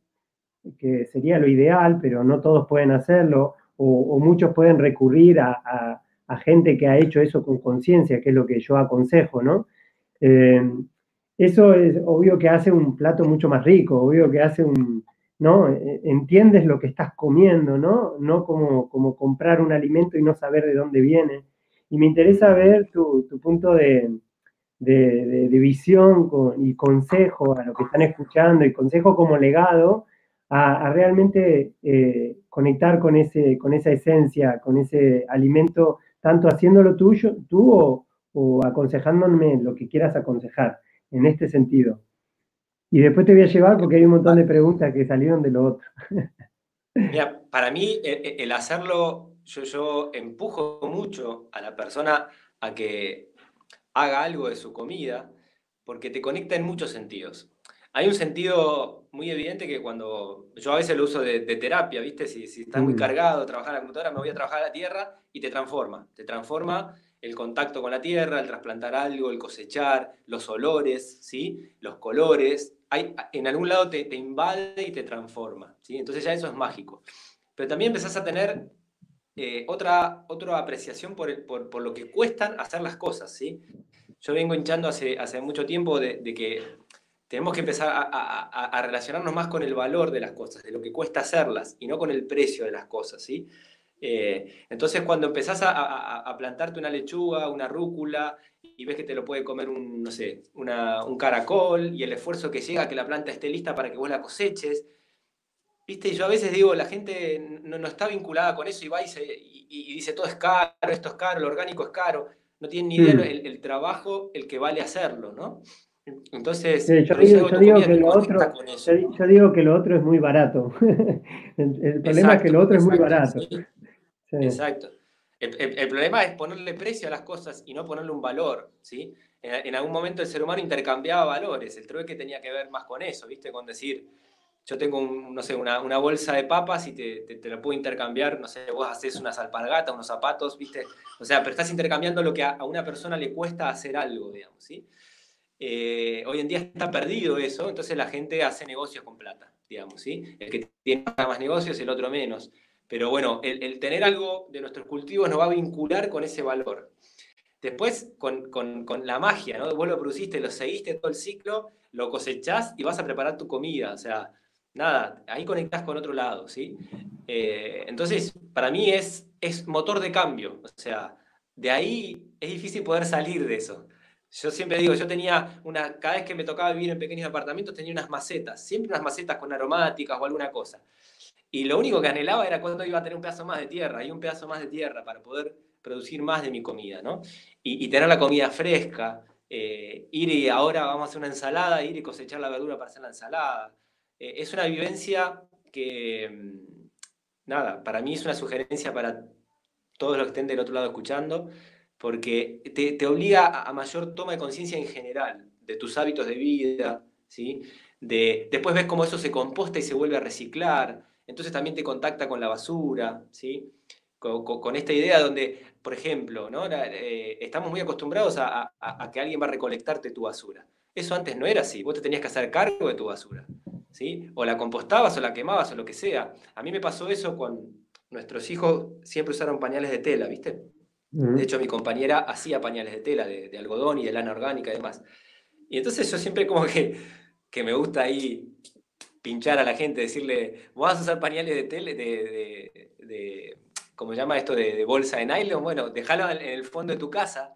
que sería lo ideal, pero no todos pueden hacerlo, o, muchos pueden recurrir a, gente que ha hecho eso con conciencia, que es lo que yo aconsejo, ¿no? Eh, eso es obvio que hace un plato mucho más rico, obvio que hace un, ¿no? E, entiendes lo que estás comiendo, ¿no? No como, como comprar un alimento y no saber de dónde viene. Y me interesa ver tu, punto de, visión y consejo a lo que están escuchando y consejo como legado a, realmente eh, conectar con, ese, con esa esencia, con ese alimento, tanto haciéndolo tuyo, tú o aconsejándome lo que quieras aconsejar en este sentido. Y después te voy a llevar porque hay un montón de preguntas que salieron de lo otro. Mira, para mí e, e, el hacerlo, yo, yo empujo mucho a la persona a que haga algo de su comida porque te conecta en muchos sentidos. Hay un sentido muy evidente que cuando yo a veces lo uso de, terapia, ¿viste? Si, si estás muy mm. cargado, trabajar en la computadora, me voy a trabajar a la tierra y te transforma. Te transforma el contacto con la tierra, el trasplantar algo, el cosechar, los olores, ¿sí? Los colores. Hay, en algún lado te, te invade y te transforma, ¿sí? Entonces ya eso es mágico. Pero también empezás a tener eh, otra, otra apreciación por, por, por, lo que cuestan hacer las cosas, ¿sí? Yo vengo hinchando hace, hace mucho tiempo de, de que tenemos que empezar a, relacionarnos más con el valor de las cosas, de lo que cuesta hacerlas y no con el precio de las cosas, ¿sí? Eh, entonces, cuando empezás a, plantarte una lechuga, una rúcula, y ves que te lo puede comer un, no sé, un caracol, y el esfuerzo que llega a que la planta esté lista para que vos la coseches, ¿viste? Yo a veces digo, la gente no, está vinculada con eso y va y, dice, todo es caro, esto es caro, lo orgánico es caro, no tiene ni idea mm. el, el trabajo, el que vale hacerlo, ¿no? Entonces, yo, digo, que lo otro, yo, digo que lo otro es muy barato. el, problema es que lo otro es muy barato. Exacto. El, problema es ponerle precio a las cosas y no ponerle un valor, ¿sí? En, algún momento el ser humano intercambiaba valores, el trueque tenía que ver más con eso, ¿viste? Con decir, yo tengo, no sé, una, bolsa de papas y te, te, la puedo intercambiar, no sé, vos haces unas alpargatas, unos zapatos, ¿viste? O sea, pero estás intercambiando lo que a, a una persona le cuesta hacer algo, digamos, ¿sí? Eh, hoy en día está perdido eso, entonces la gente hace negocios con plata, digamos, ¿sí? El que tiene más negocios, el otro menos. Pero bueno, el, tener algo de nuestros cultivos nos va a vincular con ese valor. Después, con, la magia, ¿no? Vos lo produciste, lo seguiste todo el ciclo, lo cosechás y vas a preparar tu comida. O sea, nada, ahí conectás con otro lado, ¿sí? Eh, entonces, para mí es, es motor de cambio. O sea, de ahí es difícil poder salir de eso. Yo siempre digo, yo tenía una, cada vez que me tocaba vivir en pequeños apartamentos tenía unas macetas, siempre unas macetas con aromáticas o alguna cosa. Y lo único que anhelaba era cuando iba a tener un pedazo más de tierra y un pedazo más de tierra para poder producir más de mi comida, ¿no? Y, tener la comida fresca, eh, ir y ahora vamos a hacer una ensalada, ir y cosechar la verdura para hacer la ensalada. Eh, es una vivencia que, mm, nada, para mí es una sugerencia para todos los que estén del otro lado escuchando, porque te, obliga a, mayor toma de conciencia en general de tus hábitos de vida, ¿sí? De, después ves cómo eso se composta y se vuelve a reciclar, entonces también te contacta con la basura, ¿sí? Con, esta idea donde, por ejemplo, ¿no? Eh, estamos muy acostumbrados a, que alguien va a recolectarte tu basura. Eso antes no era así, vos te tenías que hacer cargo de tu basura, ¿sí? O la compostabas o la quemabas o lo que sea. A mí me pasó eso con nuestros hijos, siempre usaron pañales de tela, ¿viste? De hecho, mi compañera hacía pañales de tela, de, algodón y de lana orgánica y demás. Y entonces yo siempre como que, que me gusta ahí pinchar a la gente, decirle, vas a usar pañales de tela, de, de, ¿cómo se llama esto? De, bolsa de nylon. Bueno, déjalo en el fondo de tu casa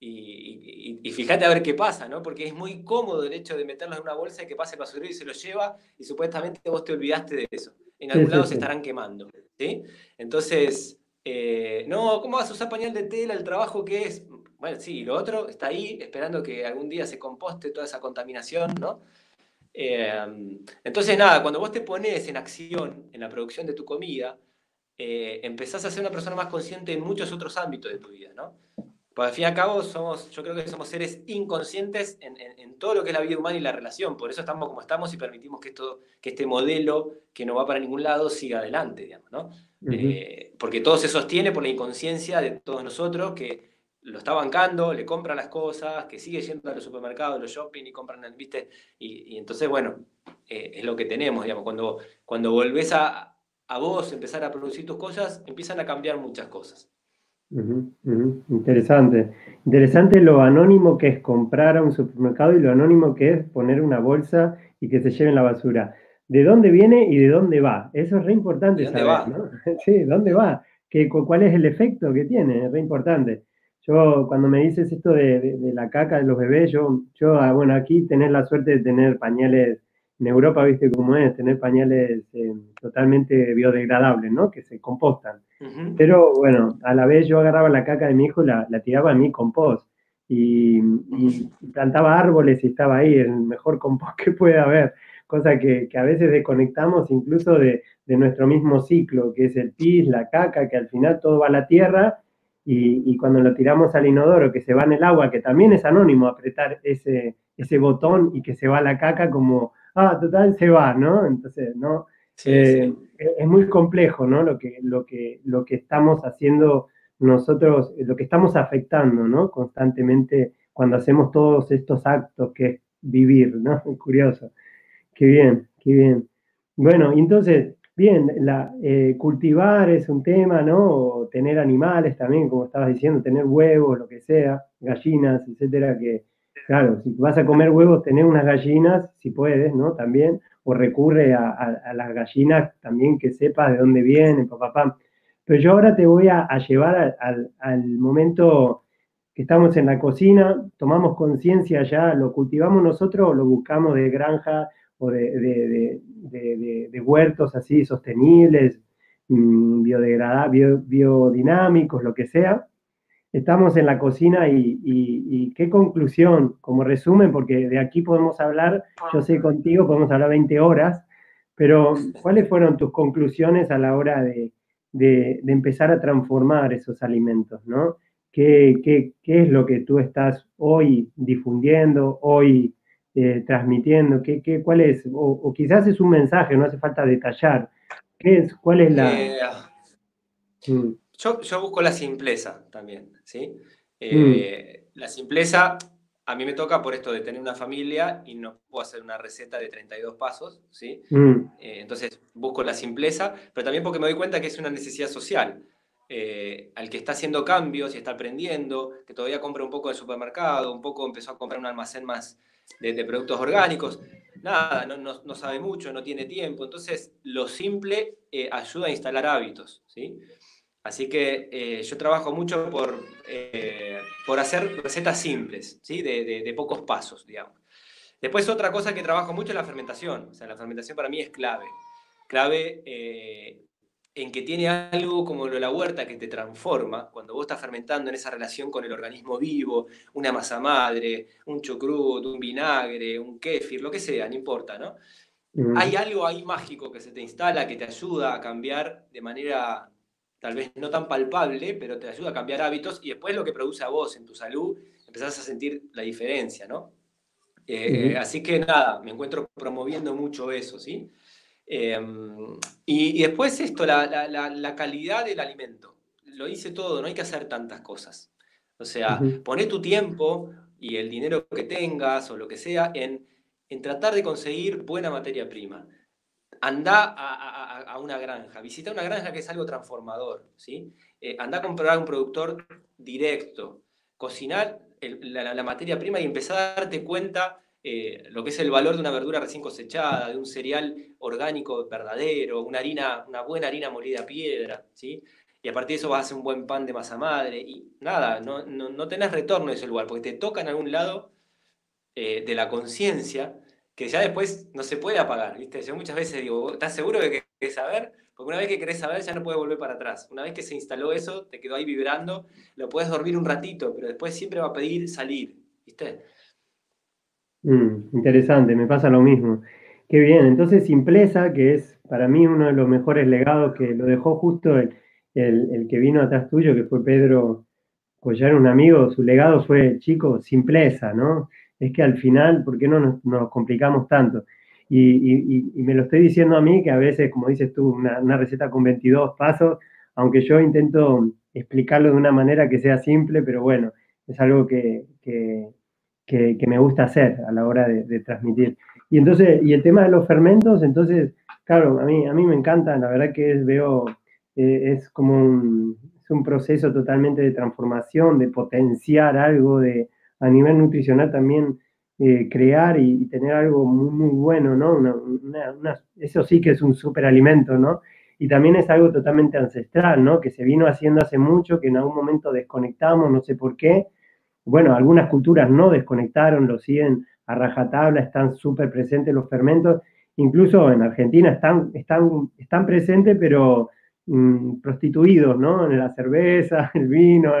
y, y, fíjate a ver qué pasa, ¿no? Porque es muy cómodo el hecho de meterlos en una bolsa y que pase el basurero y se lo lleva y supuestamente vos te olvidaste de eso. En algún lado se estarán quemando, ¿sí? Entonces... Eh, no, ¿cómo vas a usar pañal de tela? El trabajo que es. Bueno, sí, lo otro está ahí esperando que algún día se composte toda esa contaminación, ¿no? Eh, entonces, nada, cuando vos te pones en acción en la producción de tu comida, eh, empezás a ser una persona más consciente en muchos otros ámbitos de tu vida, ¿no? Porque al fin y al cabo somos, yo creo que somos seres inconscientes en, todo lo que es la vida humana y la relación. Por eso estamos como estamos y permitimos que, esto, que este modelo que no va para ningún lado siga adelante, digamos, ¿no? Eh, porque todo se sostiene por la inconsciencia de todos nosotros que lo está bancando, le compra las cosas, que sigue yendo a los supermercados, los shopping y compran, ¿viste? Y, entonces, bueno, eh, es lo que tenemos, digamos. Cuando, cuando volvés a, a vos empezar a producir tus cosas, empiezan a cambiar muchas cosas. Interesante. Interesante lo anónimo que es comprar a un supermercado y lo anónimo que es poner una bolsa y que se lleven la basura. ¿De dónde viene y de dónde va? Eso es re importante saber, va? ¿no? Sí, ¿dónde va? ¿Qué, ¿Cuál es el efecto que tiene? Es re importante. Yo, cuando me dices esto de, la caca de los bebés, yo, yo, ah, bueno, aquí tener la suerte de tener pañales, en Europa, viste cómo es, tener pañales eh, totalmente biodegradables, ¿no? Que se compostan. Pero bueno, a la vez yo agarraba la caca de mi hijo y la, tiraba en mi compost. Y, plantaba árboles y estaba ahí, el mejor compost que puede haber. Cosa que, a veces desconectamos incluso de, nuestro mismo ciclo, que es el pis, la caca, que al final todo va a la tierra. Y, cuando lo tiramos al inodoro, que se va en el agua, que también es anónimo apretar ese, ese botón y que se va la caca como, ah, total, se va, ¿no? Entonces, no, eh, es muy complejo, ¿no? Lo que, lo, que, lo que estamos haciendo nosotros, lo que estamos afectando, ¿no? Constantemente cuando hacemos todos estos actos que es vivir, ¿no? Curioso. Qué bien, qué bien. Bueno, entonces, bien, la, eh, cultivar es un tema, ¿no? O tener animales también, como estabas diciendo, tener huevos, lo que sea, gallinas, etcétera, que, claro, si vas a comer huevos, tener unas gallinas, si puedes, ¿no? También, o recurre a, las gallinas también que sepa de dónde vienen, papá. Pero yo ahora te voy a, llevar al, momento que estamos en la cocina, tomamos conciencia ya, lo cultivamos nosotros o lo buscamos de granja o de, huertos así sostenibles, mm, biodinámicos, lo que sea estamos en la cocina y, qué conclusión, como resumen, porque de aquí podemos hablar, yo sé contigo, podemos hablar 20 horas, pero ¿cuáles fueron tus conclusiones a la hora de, empezar a transformar esos alimentos? ¿no? ¿Qué, es lo que tú estás hoy difundiendo, hoy eh, transmitiendo? ¿Qué, qué, cuál es? O, quizás es un mensaje, no hace falta detallar. ¿Qué es, ¿Cuál es la...? Eh, mm. Yo, busco la simpleza también, ¿sí? Eh, mm. La simpleza, a mí me toca por esto de tener una familia y no puedo hacer una receta de 32 pasos, ¿sí? Mm. Eh, entonces busco la simpleza, pero también porque me doy cuenta que es una necesidad social. Eh, al que está haciendo cambios y está aprendiendo, que todavía compra un poco de supermercado, un poco empezó a comprar un almacén más de, productos orgánicos, nada, no, no, sabe mucho, no tiene tiempo. Entonces, lo simple ayuda a instalar hábitos, ¿sí? Así que eh, yo trabajo mucho por, eh, por hacer recetas simples, ¿sí? De, pocos pasos, digamos. Después otra cosa que trabajo mucho es la fermentación. O sea, la fermentación para mí es clave. Clave eh, en que tiene algo como lo de la huerta que te transforma cuando vos estás fermentando en esa relación con el organismo vivo, una masa madre, un chucrut, un vinagre, un kéfir, lo que sea, no importa, ¿no? Mm. Hay algo ahí mágico que se te instala, que te ayuda a cambiar de manera tal vez no tan palpable, pero te ayuda a cambiar hábitos y después lo que produce a vos en tu salud, empezás a sentir la diferencia, ¿no? Eh, así que nada, me encuentro promoviendo mucho eso, ¿sí? Em, y, después esto, la, calidad del alimento. Lo hice todo, no hay que hacer tantas cosas. O sea, poné tu tiempo y el dinero que tengas o lo que sea en, en tratar de conseguir buena materia prima anda a, una granja, visita una granja que es algo transformador, ¿sí? Eh, anda a comprar un productor directo, cocinar la, materia prima y empezar a darte cuenta eh, lo que es el valor de una verdura recién cosechada, de un cereal orgánico verdadero, una harina, una buena harina molida a piedra, ¿sí? Y a partir de eso vas a hacer un buen pan de masa madre y nada, no, no, tenés retorno de ese lugar, porque te toca en algún lado eh, de la conciencia que ya después no se puede apagar, ¿viste? Yo muchas veces digo, ¿estás seguro de que querés saber? Porque una vez que querés saber ya no puedes volver para atrás. Una vez que se instaló eso, te quedó ahí vibrando, lo puedes dormir un ratito, pero después siempre va a pedir salir, ¿viste? Mm, interesante, me pasa lo mismo. Qué bien, entonces Simpleza, que es para mí uno de los mejores legados que lo dejó justo el, el, que vino atrás tuyo, que fue Pedro Collar, un amigo, su legado fue, chico, simpleza, ¿no? Es que al final, ¿por qué no nos, complicamos tanto? Y, me lo estoy diciendo a mí, que a veces, como dices tú, una, receta con 22 pasos, aunque yo intento explicarlo de una manera que sea simple, pero bueno, es algo que, me gusta hacer a la hora de, transmitir. Y entonces, y el tema de los fermentos, entonces, claro, a mí, a mí me encanta, la verdad que es, veo eh, es como un, es un proceso totalmente de transformación, de potenciar algo, de a nivel nutricional también eh, crear y, tener algo muy, muy bueno, ¿no? eso sí que es un superalimento, ¿no? Y también es algo totalmente ancestral, ¿no? Que se vino haciendo hace mucho, que en algún momento desconectamos, no sé por qué. Bueno, algunas culturas no desconectaron, lo siguen a rajatabla, están súper presentes los fermentos. Incluso en Argentina están, están, están presentes, pero Mm, prostituidos, ¿no? En la cerveza, el vino,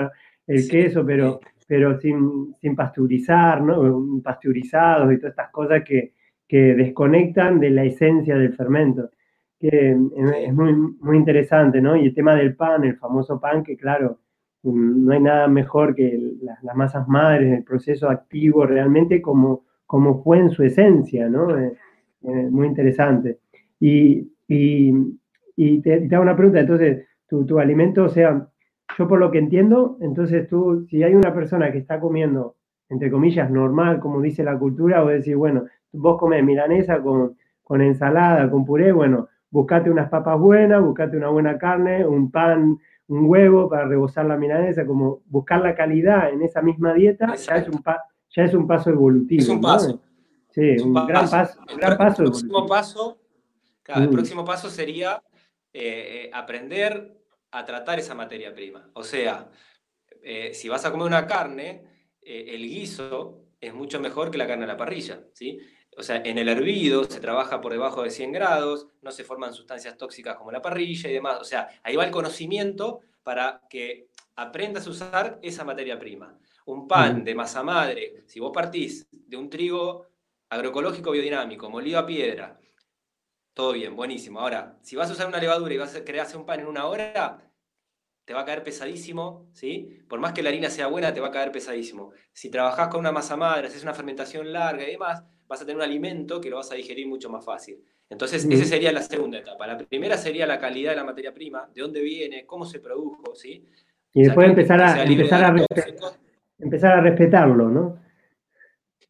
el queso, pero, pero sin, sin, pasteurizar, ¿no? Pasteurizados y todas estas cosas que, que desconectan de la esencia del fermento. Que es muy, muy interesante, ¿no? Y el tema del pan, el famoso pan, que claro, no hay nada mejor que las, masas madres, el proceso activo realmente como, como fue en su esencia, ¿no? Eh, eh, muy interesante. Y, y, y te, hago una pregunta, entonces, tu, tu, alimento, o sea, yo por lo que entiendo, entonces tú, si hay una persona que está comiendo, entre comillas, normal, como dice la cultura, o decir, bueno, vos comes milanesa con, con ensalada, con puré, bueno, buscate unas papas buenas, buscate una buena carne, un pan, un huevo para rebosar la milanesa, como buscar la calidad en esa misma dieta, ya es, un ya es un paso evolutivo. Es un paso. Sí, un, gran paso. Un gran paso el próximo paso, el próximo paso sería eh, aprender a tratar esa materia prima. O sea, eh, si vas a comer una carne, eh, el guiso es mucho mejor que la carne a la parrilla, ¿sí? O sea, en el hervido se trabaja por debajo de 100 grados, no se forman sustancias tóxicas como la parrilla y demás. O sea, ahí va el conocimiento para que aprendas a usar esa materia prima. Un pan de masa madre, si vos partís de un trigo agroecológico biodinámico, molido a piedra, todo bien, buenísimo. Ahora, si vas a usar una levadura y vas a hacer un pan en una hora, te va a caer pesadísimo, ¿sí? Por más que la harina sea buena, te va a caer pesadísimo. Si trabajás con una masa madre, haces una fermentación larga y demás, vas a tener un alimento que lo vas a digerir mucho más fácil. Entonces, esa sería la segunda etapa. La primera sería la calidad de la materia prima, de dónde viene, cómo se produjo, ¿sí? Y después empezar, a, empezar, a empezar a respetarlo, ¿no?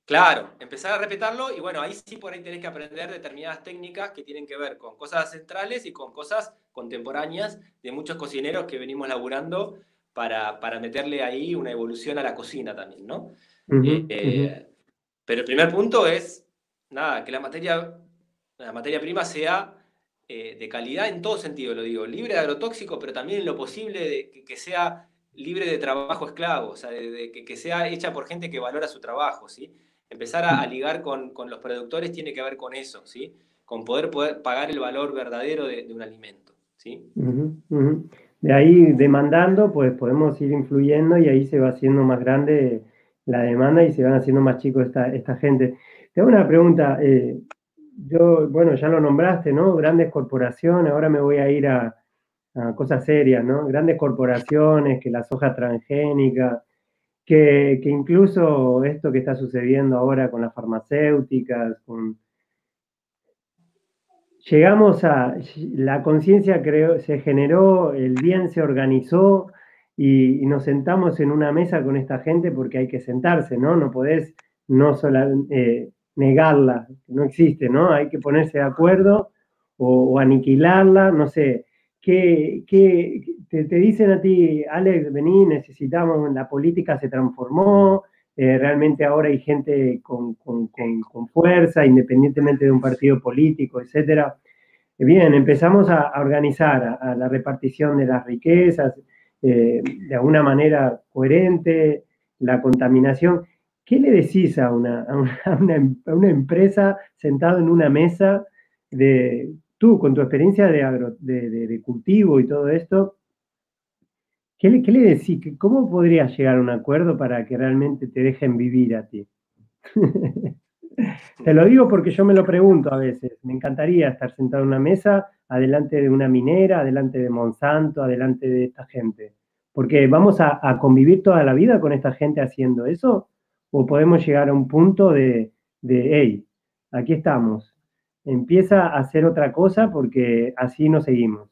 Claro, empezar a respetarlo y bueno, ahí sí por ahí tenés que aprender determinadas técnicas que tienen que ver con cosas centrales y con cosas contemporáneas de muchos cocineros que venimos laburando para, meterle ahí una evolución a la cocina también, ¿no? Eh, eh, pero el primer punto es, nada, que la materia, la materia prima sea eh, de calidad en todo sentido, lo digo, libre de agrotóxicos, pero también en lo posible de que, sea libre de trabajo esclavo, o sea, de, que, que, sea hecha por gente que valora su trabajo, ¿sí? Empezar a, ligar con, los productores tiene que ver con eso, ¿sí? Con poder, poder pagar el valor verdadero de, un alimento, ¿sí? De ahí, demandando, pues podemos ir influyendo y ahí se va haciendo más grande la demanda y se van haciendo más chicos esta, esta gente. Te hago una pregunta. Eh, yo, bueno, ya lo nombraste, ¿no? Grandes corporaciones, ahora me voy a ir a, a cosas serias, ¿no? Grandes corporaciones, que la soja transgénica, que, incluso esto que está sucediendo ahora con las farmacéuticas, llegamos a, la conciencia se generó, el bien se organizó y, nos sentamos en una mesa con esta gente porque hay que sentarse, ¿no? No podés no solo eh, negarla, no existe, ¿no? Hay que ponerse de acuerdo o aniquilarla, no sé. ¿Qué, qué, te, dicen a ti, Alex, vení, necesitamos, la política se transformó, eh, realmente ahora hay gente con, fuerza, independientemente de un partido político, etcétera. Eh, bien, empezamos a, organizar a, la repartición de las riquezas eh, de alguna manera coherente, la contaminación. ¿qué le decís a una, una, empresa sentado en una mesa de tú, con tu experiencia de, de, cultivo y todo esto? ¿Qué le, qué le decís? ¿Cómo podrías llegar a un acuerdo para que realmente te dejen vivir a ti? Te lo digo porque yo me lo pregunto a veces. Me encantaría estar sentado en una mesa, adelante de una minera, adelante de Monsanto, adelante de esta gente. Porque vamos a, convivir toda la vida con esta gente haciendo eso, o podemos llegar a un punto de, de hey, aquí estamos. Empieza a hacer otra cosa porque así no seguimos.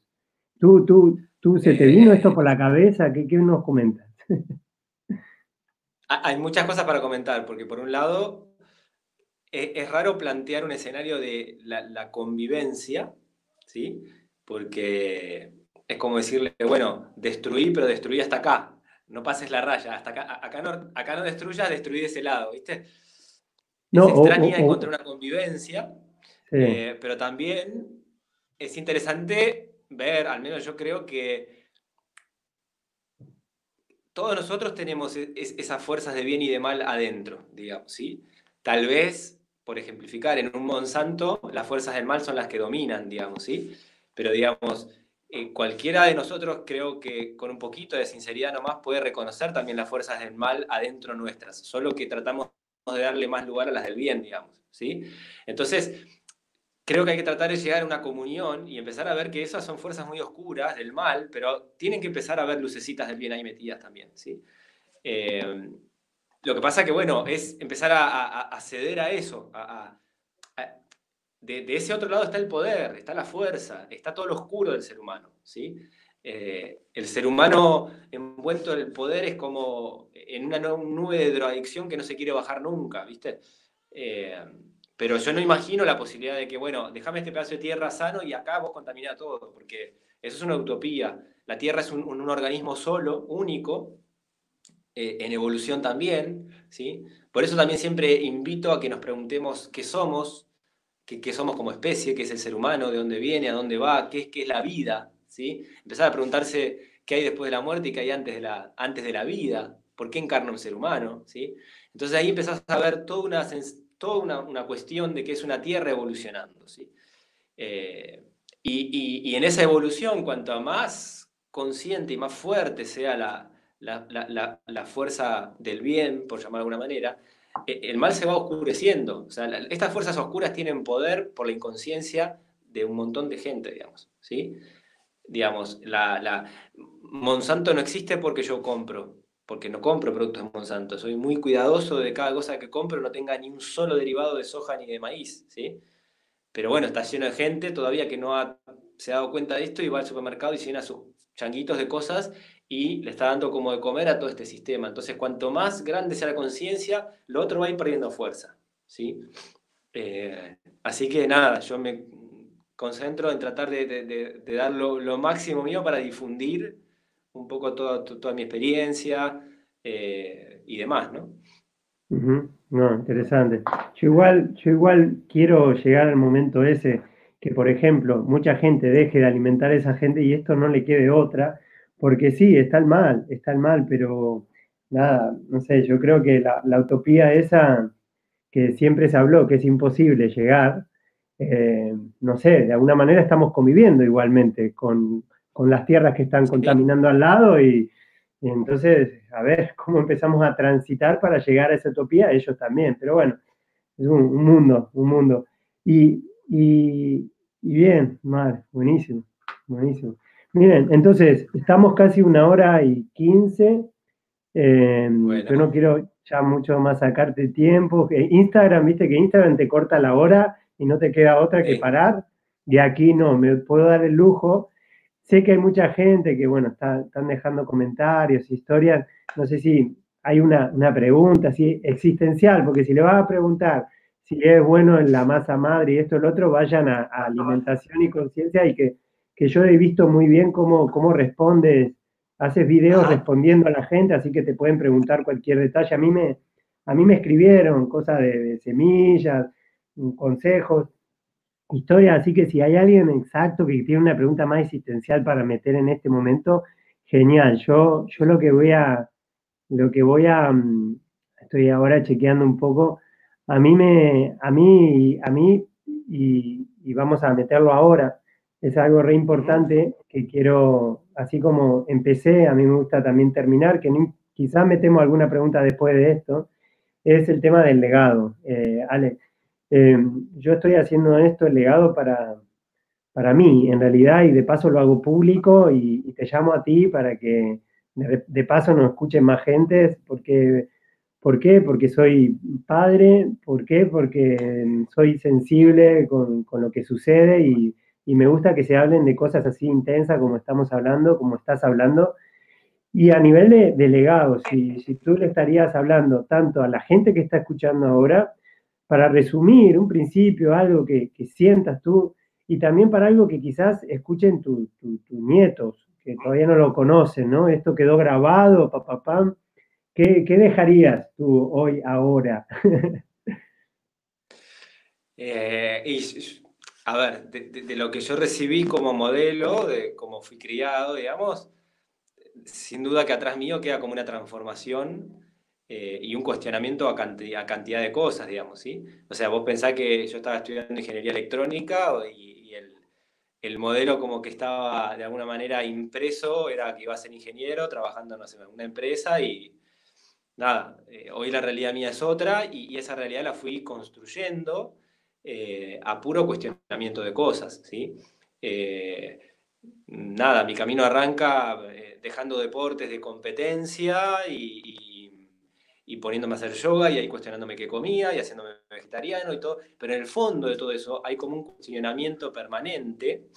¿Tú, tú, tú se te vino esto por la cabeza? ¿Qué, qué nos comentas? Hay muchas cosas para comentar, porque por un lado es, raro plantear un escenario de la, convivencia, ¿sí? Porque es como decirle, bueno, destruí, pero destruí hasta acá. No pases la raya, hasta acá, acá, no, acá no destruyas, destruí de ese lado, ¿viste? No, es extraña encontrar una convivencia, eh, pero también es interesante ver, al menos yo creo que todos nosotros tenemos e, esas fuerzas de bien y de mal adentro, digamos, ¿sí? Tal vez por ejemplificar, en un Monsanto las fuerzas del mal son las que dominan, digamos, ¿sí? Pero digamos, eh, cualquiera de nosotros creo que con un poquito de sinceridad nomás puede reconocer también las fuerzas del mal adentro nuestras, solo que tratamos de darle más lugar a las del bien, digamos, ¿sí? Entonces, creo que hay que tratar de llegar a una comunión y empezar a ver que esas son fuerzas muy oscuras del mal, pero tienen que empezar a ver lucecitas del bien ahí metidas también, ¿sí? Eh, lo que pasa que, bueno, es empezar a, ceder a eso. de, ese otro lado está el poder, está la fuerza, está todo lo oscuro del ser humano. ¿sí? Eh, el ser humano envuelto en el poder es como en una nube de drogadicción que no se quiere bajar nunca, ¿viste? Eh, pero yo no imagino la posibilidad de que, bueno, déjame este pedazo de tierra sano y acá vos contamina todo, porque eso es una utopía. La tierra es un organismo solo, único, eh, en evolución también, ¿sí? Por eso también siempre invito a que nos preguntemos qué somos, qué, somos como especie, qué es el ser humano, de dónde viene, a dónde va, qué es, qué es la vida, ¿sí? Empezar a preguntarse qué hay después de la muerte y qué hay antes de la, antes de la vida, por qué encarna un ser humano, ¿sí? Entonces ahí empezás a ver toda una, toda una, cuestión de que es una tierra evolucionando, ¿sí? Eh, y, y en esa evolución, cuanto más consciente y más fuerte sea la, la, fuerza del bien, por llamar de alguna manera, eh, el mal se va oscureciendo. O sea, estas fuerzas oscuras tienen poder por la inconsciencia de un montón de gente, digamos. ¿sí? Digamos, la, Monsanto no existe porque yo compro, porque no compro productos de Monsanto. Soy muy cuidadoso de cada cosa que compro, no tenga ni un solo derivado de soja ni de maíz. ¿sí? Pero bueno, está lleno de gente todavía que no ha, se ha dado cuenta de esto y va al supermercado y llena sus changuitos de cosas y le está dando como de comer a todo este sistema. Entonces, cuanto más grande sea la conciencia, lo otro va a ir perdiendo fuerza. ¿sí? Eh, así que nada, yo me concentro en tratar de, dar lo, máximo mío para difundir un poco toda, toda mi experiencia eh, y demás, ¿no? No, interesante. Yo igual, yo igual quiero llegar al momento ese que, por ejemplo, mucha gente deje de alimentar a esa gente y esto no le quede otra, porque sí, está el mal, está el mal, pero nada, no sé, yo creo que la, utopía esa que siempre se habló, que es imposible llegar, eh, no sé, de alguna manera estamos conviviendo igualmente con, las tierras que están contaminando al lado y, entonces, a ver cómo empezamos a transitar para llegar a esa utopía, ellos también, pero bueno, es un, mundo, un mundo. Y, y, y bien, mal, buenísimo, buenísimo. Miren, entonces, estamos casi una hora y quince. Em, yo no quiero ya mucho más sacarte tiempo. Instagram, viste que Instagram te corta la hora y no te queda otra que parar. Y aquí no, me puedo dar el lujo. Sé que hay mucha gente que, bueno, están dejando comentarios, historias. No sé si hay una, pregunta así existencial, porque si le vas a preguntar si es bueno en la masa madre y esto lo otro, vayan a alimentación y conciencia y que que yo he visto muy bien cómo, cómo respondes, haces videos respondiendo a la gente, así que te pueden preguntar cualquier detalle. A mí me, a mí me escribieron cosas de, semillas, consejos, historias, así que si hay alguien exacto que tiene una pregunta más existencial para meter en este momento, genial. Yo, yo lo que voy a, lo que voy a, mm, estoy ahora chequeando un poco. A mí me, a mí, a mí, y, vamos a meterlo ahora, es algo re importante que quiero, así como empecé, a mí me gusta también terminar, que quizás metemos alguna pregunta después de esto, es el tema del legado. Eh, Ale, eh, yo estoy haciendo esto, el legado, para, para mí, en realidad, y de paso lo hago público y, te llamo a ti para que de, paso nos escuchen más gente, porque, ¿por qué? Porque soy padre, ¿por qué? Porque soy sensible con, lo que sucede y, me gusta que se hablen de cosas así intensas como estamos hablando, como estás hablando. Y a nivel de, legado, si, si tú le estarías hablando tanto a la gente que está escuchando ahora, para resumir un principio, algo que, que sientas tú, y también para algo que quizás escuchen tus nietos, que todavía no lo conocen, ¿no? Esto quedó grabado, papá, pam. ¿Qué, dejarías tú hoy, ahora? Eh, y, a ver, de, lo que yo recibí como modelo, de cómo fui criado, digamos, sin duda que atrás mío queda como una transformación eh, y un cuestionamiento a, a, cantidad de cosas, digamos, ¿sí? O sea, vos pensás que yo estaba estudiando ingeniería electrónica y el modelo como que estaba de alguna manera impreso era que iba a ser ingeniero trabajando en una empresa y nada, eh, hoy la realidad mía es otra y, esa realidad la fui construyendo eh, a puro cuestionamiento de cosas, ¿sí? Eh, nada, mi camino arranca dejando deportes de competencia y y poniéndome a hacer yoga y ahí cuestionándome qué comía y haciéndome vegetariano y todo. Pero en el fondo de todo eso hay como un cuestionamiento permanente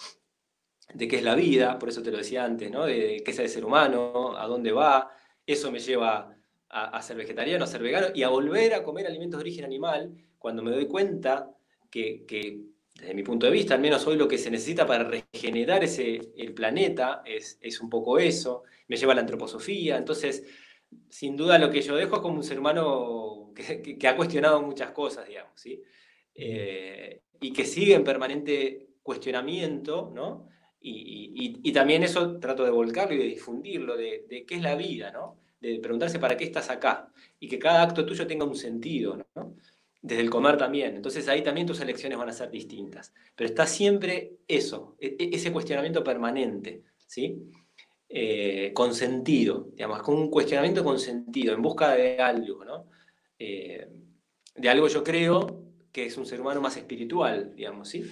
de qué es la vida, por eso te lo decía antes, ¿no? De qué es el ser humano, a dónde va. Eso me lleva a, ser vegetariano, a ser vegano y a volver a comer alimentos de origen animal cuando me doy cuenta que, que desde mi punto de vista, al menos hoy lo que se necesita para regenerar ese, el planeta es, es un poco eso, me lleva a la antroposofía, entonces sin duda lo que yo dejo es como un ser humano que, ha cuestionado muchas cosas, digamos. Eh, y que sigue en permanente cuestionamiento, ¿no? Y, también eso trato de volcarlo y de difundirlo, de, qué es la vida, ¿no? De preguntarse para qué estás acá y que cada acto tuyo tenga un sentido, ¿no? Desde el comer también. Entonces ahí también tus elecciones van a ser distintas. Pero está siempre eso, e, e, ese cuestionamiento permanente, ¿sí? Eh, con sentido, digamos, con un cuestionamiento con sentido, en busca de algo, ¿no? Eh, de algo yo creo que es un ser humano más espiritual, digamos, ¿sí?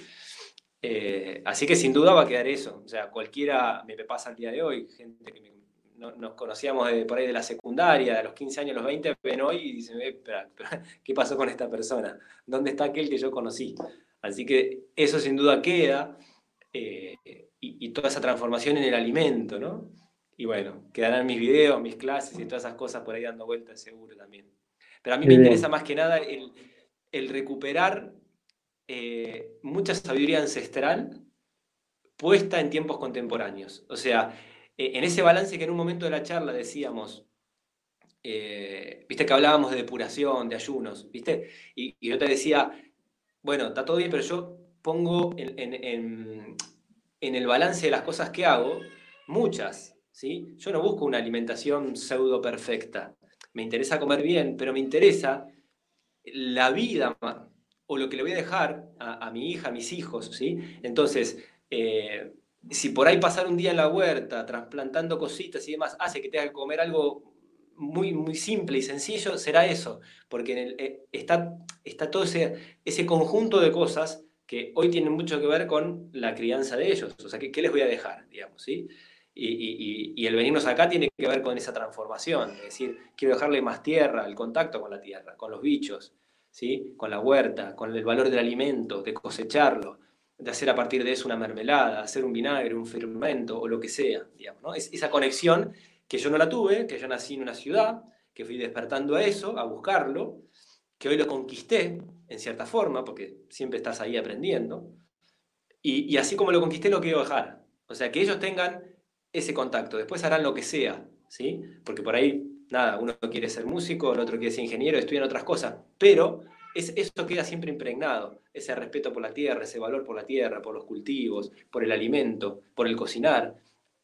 Eh, así que sin duda va a quedar eso. O sea, cualquiera me pasa al día de hoy, gente que nos conocíamos de, por ahí de la secundaria, de los 15 años, los 20, ven hoy y dicen, ¿qué pasó con esta persona? ¿Dónde está aquel que yo conocí? Así que eso sin duda queda. Eh, y, toda esa transformación en el alimento, ¿no? Y bueno, quedarán mis videos, mis clases y todas esas cosas por ahí dando vueltas seguro también. Pero a mí me interesa más que nada el, recuperar eh, mucha sabiduría ancestral puesta en tiempos contemporáneos. O sea, eh, en ese balance que en un momento de la charla decíamos, eh, viste que hablábamos de depuración, de ayunos, viste, y, yo te decía, bueno, está todo bien, pero yo pongo en, en el balance de las cosas que hago, muchas, ¿sí? Yo no busco una alimentación pseudo perfecta. Me interesa comer bien, pero me interesa la vida o lo que le voy a dejar a, mi hija, a mis hijos, ¿sí? Entonces, eh, si por ahí pasar un día en la huerta, trasplantando cositas y demás, hace que tenga que comer algo muy, muy simple y sencillo, será eso, porque eh, está, está todo ese, ese conjunto de cosas que hoy tienen mucho que ver con la crianza de ellos. O sea, ¿qué, les voy a dejar? Digamos, ¿sí? Y, el venirnos acá tiene que ver con esa transformación, es decir, quiero dejarle más tierra, el contacto con la tierra, con los bichos, ¿sí? con la huerta, con el valor del alimento, de cosecharlo, de hacer a partir de eso una mermelada, hacer un vinagre, un fermento o lo que sea. Digamos, esa conexión que yo no la tuve, que yo nací en una ciudad, que fui despertando a eso, a buscarlo, que hoy lo conquisté, en cierta forma, porque siempre estás ahí aprendiendo, y, así como lo conquisté lo quiero dejar. O sea, que ellos tengan ese contacto, después harán lo que sea, ¿sí? Porque por ahí, nada, uno quiere ser músico, el otro quiere ser ingeniero, estudian otras cosas, pero es, eso queda siempre impregnado, ese respeto por la tierra, ese valor por la tierra, por los cultivos, por el alimento, por el cocinar.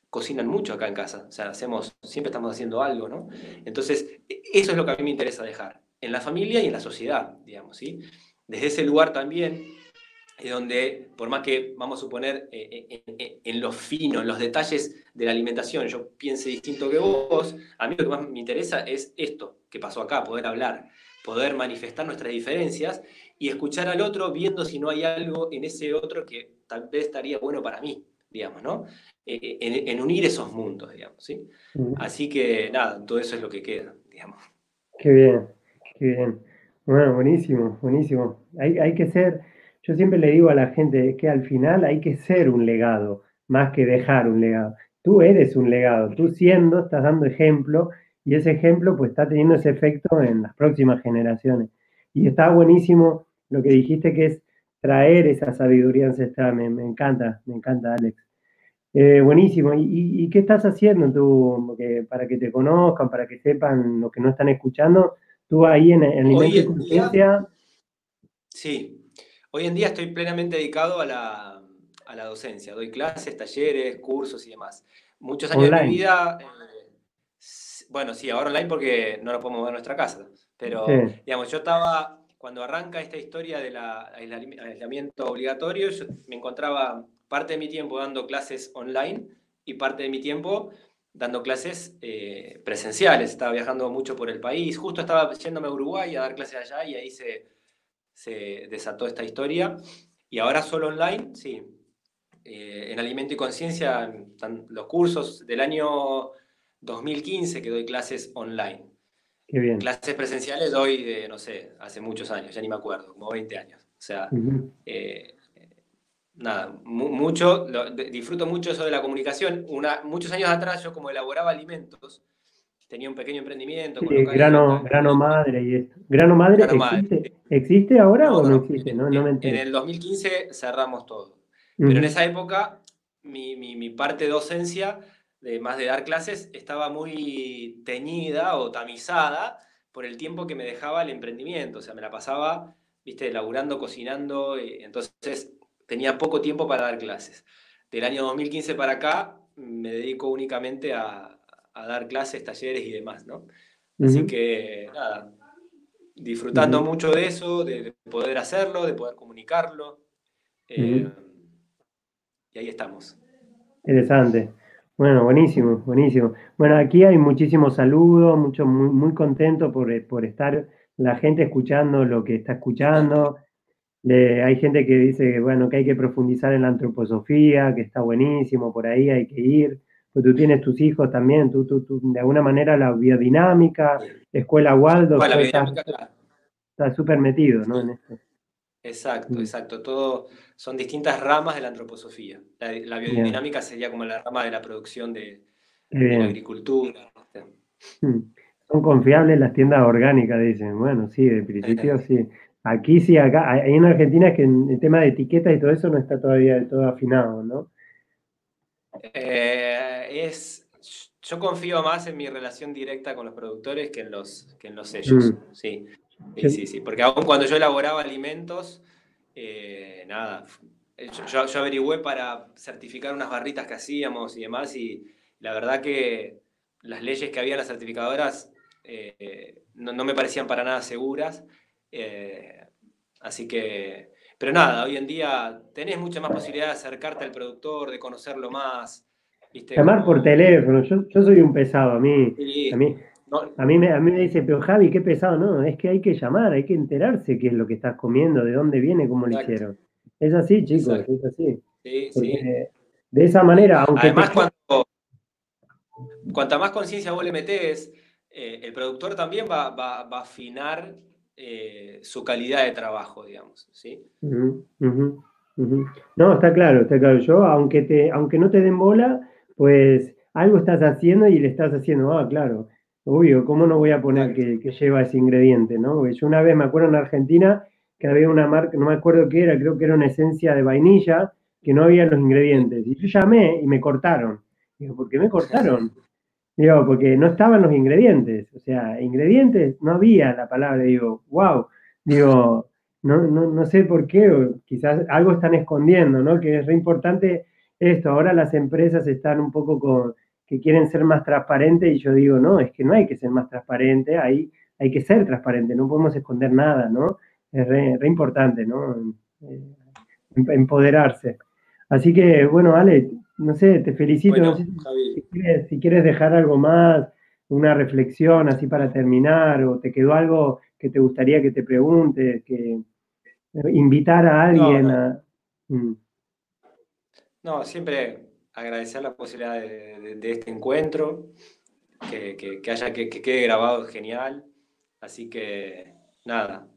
Cocinan mucho acá en casa, o sea, hacemos, siempre estamos haciendo algo, ¿no? Entonces, e, eso es lo que a mí me interesa dejar en la familia y en la sociedad, digamos, ¿sí? Desde ese lugar también es donde, por más que vamos a suponer eh, eh, en, los finos, en los detalles de la alimentación, yo piense distinto que vos, a mí lo que más me interesa es esto que pasó acá, poder hablar, poder manifestar nuestras diferencias y escuchar al otro viendo si no hay algo en ese otro que tal vez estaría bueno para mí, digamos, ¿no? Eh, en, unir esos mundos, digamos, ¿sí? Así que nada, todo eso es lo que queda, digamos. Qué bien, qué bien. Bueno, buenísimo, buenísimo. Hay, que ser yo siempre le digo a la gente que al final hay que ser un legado, más que dejar un legado. Tú eres un legado, tú siendo, estás dando ejemplo y ese ejemplo pues está teniendo ese efecto en las próximas generaciones. Y está buenísimo lo que dijiste que es traer esa sabiduría ancestral. Me, encanta, me encanta, Alex. Eh, buenísimo. ¿Y, qué estás haciendo tú para que te conozcan, para que sepan lo que no están escuchando? Tú ahí en, en de Conciencia. Sí, Hoy en día estoy plenamente dedicado a la, docencia. Doy clases, talleres, cursos y demás. Muchos años de mi vida, eh, bueno, sí, ahora online porque no lo podemos ver en nuestra casa. Pero, digamos, yo estaba, cuando arranca esta historia del aislamiento obligatorio, yo me encontraba parte de mi tiempo dando clases online y parte de mi tiempo dando clases eh, presenciales. Estaba viajando mucho por el país. Justo estaba yéndome a Uruguay a dar clases allá y ahí se se desató esta historia. Y ahora solo online, sí. Eh, en Alimento y Conciencia, los cursos del año 2015 que doy clases online. Qué bien. Clases presenciales doy de, no sé, hace muchos años, ya ni me acuerdo, como 20 años. O sea, eh, nada, mucho, disfruto mucho eso de la comunicación. Una, muchos años atrás yo como elaboraba alimentos, tenía un pequeño emprendimiento. grano, grano madre y esto. ¿Grano madre, existe, existe, ahora o no, existe? No, en el 2015 cerramos todo. Pero en esa época mi, parte de docencia, de más de dar clases, estaba muy teñida o tamizada por el tiempo que me dejaba el emprendimiento. O sea, me la pasaba, viste, laburando, cocinando, y entonces tenía poco tiempo para dar clases. Del año 2015 para acá me dedico únicamente a, a dar clases, talleres y demás, ¿no? Así que, nada, disfrutando mucho de eso, de, poder hacerlo, de poder comunicarlo. Eh, y ahí estamos. Interesante. Bueno, buenísimo, buenísimo. Bueno, aquí hay muchísimos saludos, mucho, muy, muy contento por, por, estar la gente escuchando lo que está escuchando. Hay gente que dice que, bueno, que hay que profundizar en la antroposofía, que está buenísimo, por ahí hay que ir. Pues tú tienes tus hijos también, tú, tú, de alguna manera la biodinámica, escuela Waldo, está súper metido ¿no? en esto. Exacto, mm. exacto. Todo son distintas ramas de la antroposofía. La, biodinámica sería como la rama de la producción de, la agricultura. Mm. Son confiables las tiendas orgánicas, dicen. Bueno, sí, de principio sí. Aquí sí, acá, hay en Argentina que en el tema de etiquetas y todo eso no está todavía del todo afinado, ¿no? Eh, es, yo confío más en mi relación directa con los productores que en los, que en los sellos. Mm. Sí. sí, sí, porque aún cuando yo elaboraba alimentos, eh, nada, yo, yo, averigüé para certificar unas barritas que hacíamos y demás, y la verdad que las leyes que había en las certificadoras eh, no, no, me parecían para nada seguras. Así que pero nada, hoy en día tenés mucha más posibilidad de acercarte al productor, de conocerlo más. Llamar por teléfono, yo, soy un pesado, a mí, a, mí, a, mí me, a mí me dice, pero Javi, qué pesado, no, es que hay que llamar, hay que enterarse qué es lo que estás comiendo, de dónde viene, cómo lo hicieron. Es así, chicos, es así. Sí, sí. De esa manera, aunque... Además, cuando, cuanta más conciencia vos le metés, eh, el productor también va, va, va a afinar eh, su calidad de trabajo, digamos, ¿sí? No, está claro, está claro. Yo, aunque, te, aunque no te den bola, pues algo estás haciendo y le estás haciendo, ah, claro, obvio, ¿cómo no voy a poner que, lleva ese ingrediente, no? yo una vez me acuerdo en Argentina que había una marca, no me acuerdo qué era, creo que era una esencia de vainilla, que no había los ingredientes. Y yo llamé y me cortaron. Digo, ¿por qué me cortaron? Digo, porque no estaban los ingredientes. O sea, ingredientes no había la palabra. Digo, wow. Digo, no, no, no sé por qué, quizás algo están escondiendo, ¿no? Que es re importante esto. Ahora las empresas están un poco con que quieren ser más transparentes y yo digo, no, es que no hay que ser más transparente, hay hay que ser transparente, no podemos esconder nada, ¿no? Es re, importante, ¿no? Eh, em, empoderarse. Así que, bueno, Ale, no sé, te felicito. si, quieres, dejar algo más, una reflexión así para terminar, o te quedó algo que te gustaría que te pregunte, que invitar a alguien a... Mm. No, siempre agradecer la posibilidad de, este encuentro, que, haya, que, quede grabado genial. Así que nada,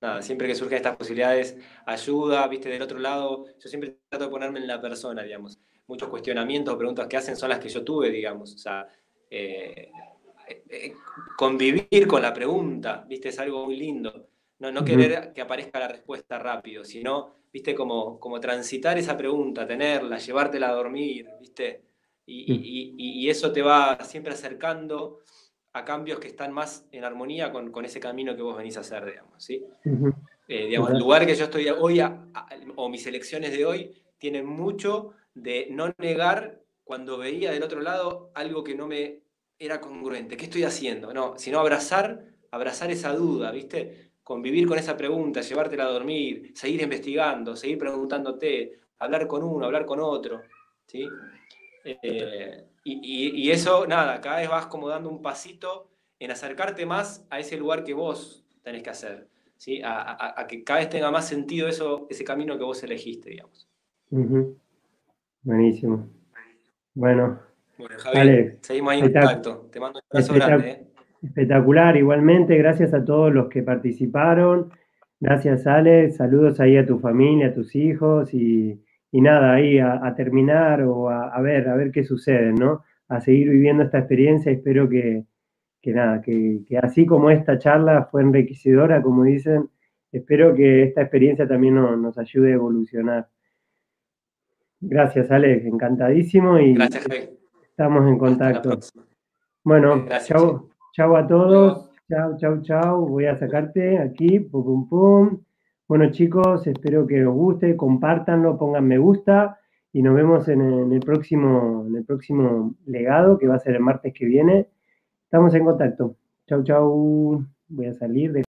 nada, siempre que surgen estas posibilidades, ayuda, viste, del otro lado, yo siempre trato de ponerme en la persona, digamos. Muchos cuestionamientos preguntas que hacen son las que yo tuve, digamos. O sea, eh, eh, convivir con la pregunta, viste, es algo muy lindo. No, no querer que aparezca la respuesta rápido, sino, viste, como, como transitar esa pregunta, tenerla, llevártela a dormir, viste. Y, eso te va siempre acercando a cambios que están más en armonía con, ese camino que vos venís a hacer, digamos, ¿sí? Eh, digamos, el lugar que yo estoy hoy, o mis elecciones de hoy, tienen mucho de no negar cuando veía del otro lado algo que no me era congruente. ¿Qué estoy haciendo? No, sino abrazar, abrazar esa duda, ¿viste? Convivir con esa pregunta, llevártela a dormir, seguir investigando, seguir preguntándote, hablar con uno, hablar con otro, ¿sí? Eh, y, eso, nada, cada vez vas como dando un pasito en acercarte más a ese lugar que vos tenés que hacer, ¿sí? A, que cada vez tenga más sentido eso, ese camino que vos elegiste, digamos. Buenísimo. Bueno. Bueno, Javier, seguimos ahí en contacto. Te mando un abrazo grande. ¿eh? Espectacular, igualmente, gracias a todos los que participaron. Gracias, Alex. Saludos ahí a tu familia, a tus hijos y, nada, ahí a, terminar o a, ver, a ver qué sucede, ¿no? A seguir viviendo esta experiencia. Espero que, nada, que, así como esta charla fue enriquecedora, como dicen, espero que esta experiencia también nos ayude a evolucionar. Gracias, Alex, encantadísimo y Gracias, estamos en contacto. Bueno, chao, chao a todos. Chao, chao, chao. Voy a sacarte aquí, pum, pum, pum. Bueno, chicos, espero que os guste, compártanlo, pongan me gusta y nos vemos en el, próximo, en el próximo legado que va a ser el martes que viene. Estamos en contacto. Chau, chau. Voy a salir de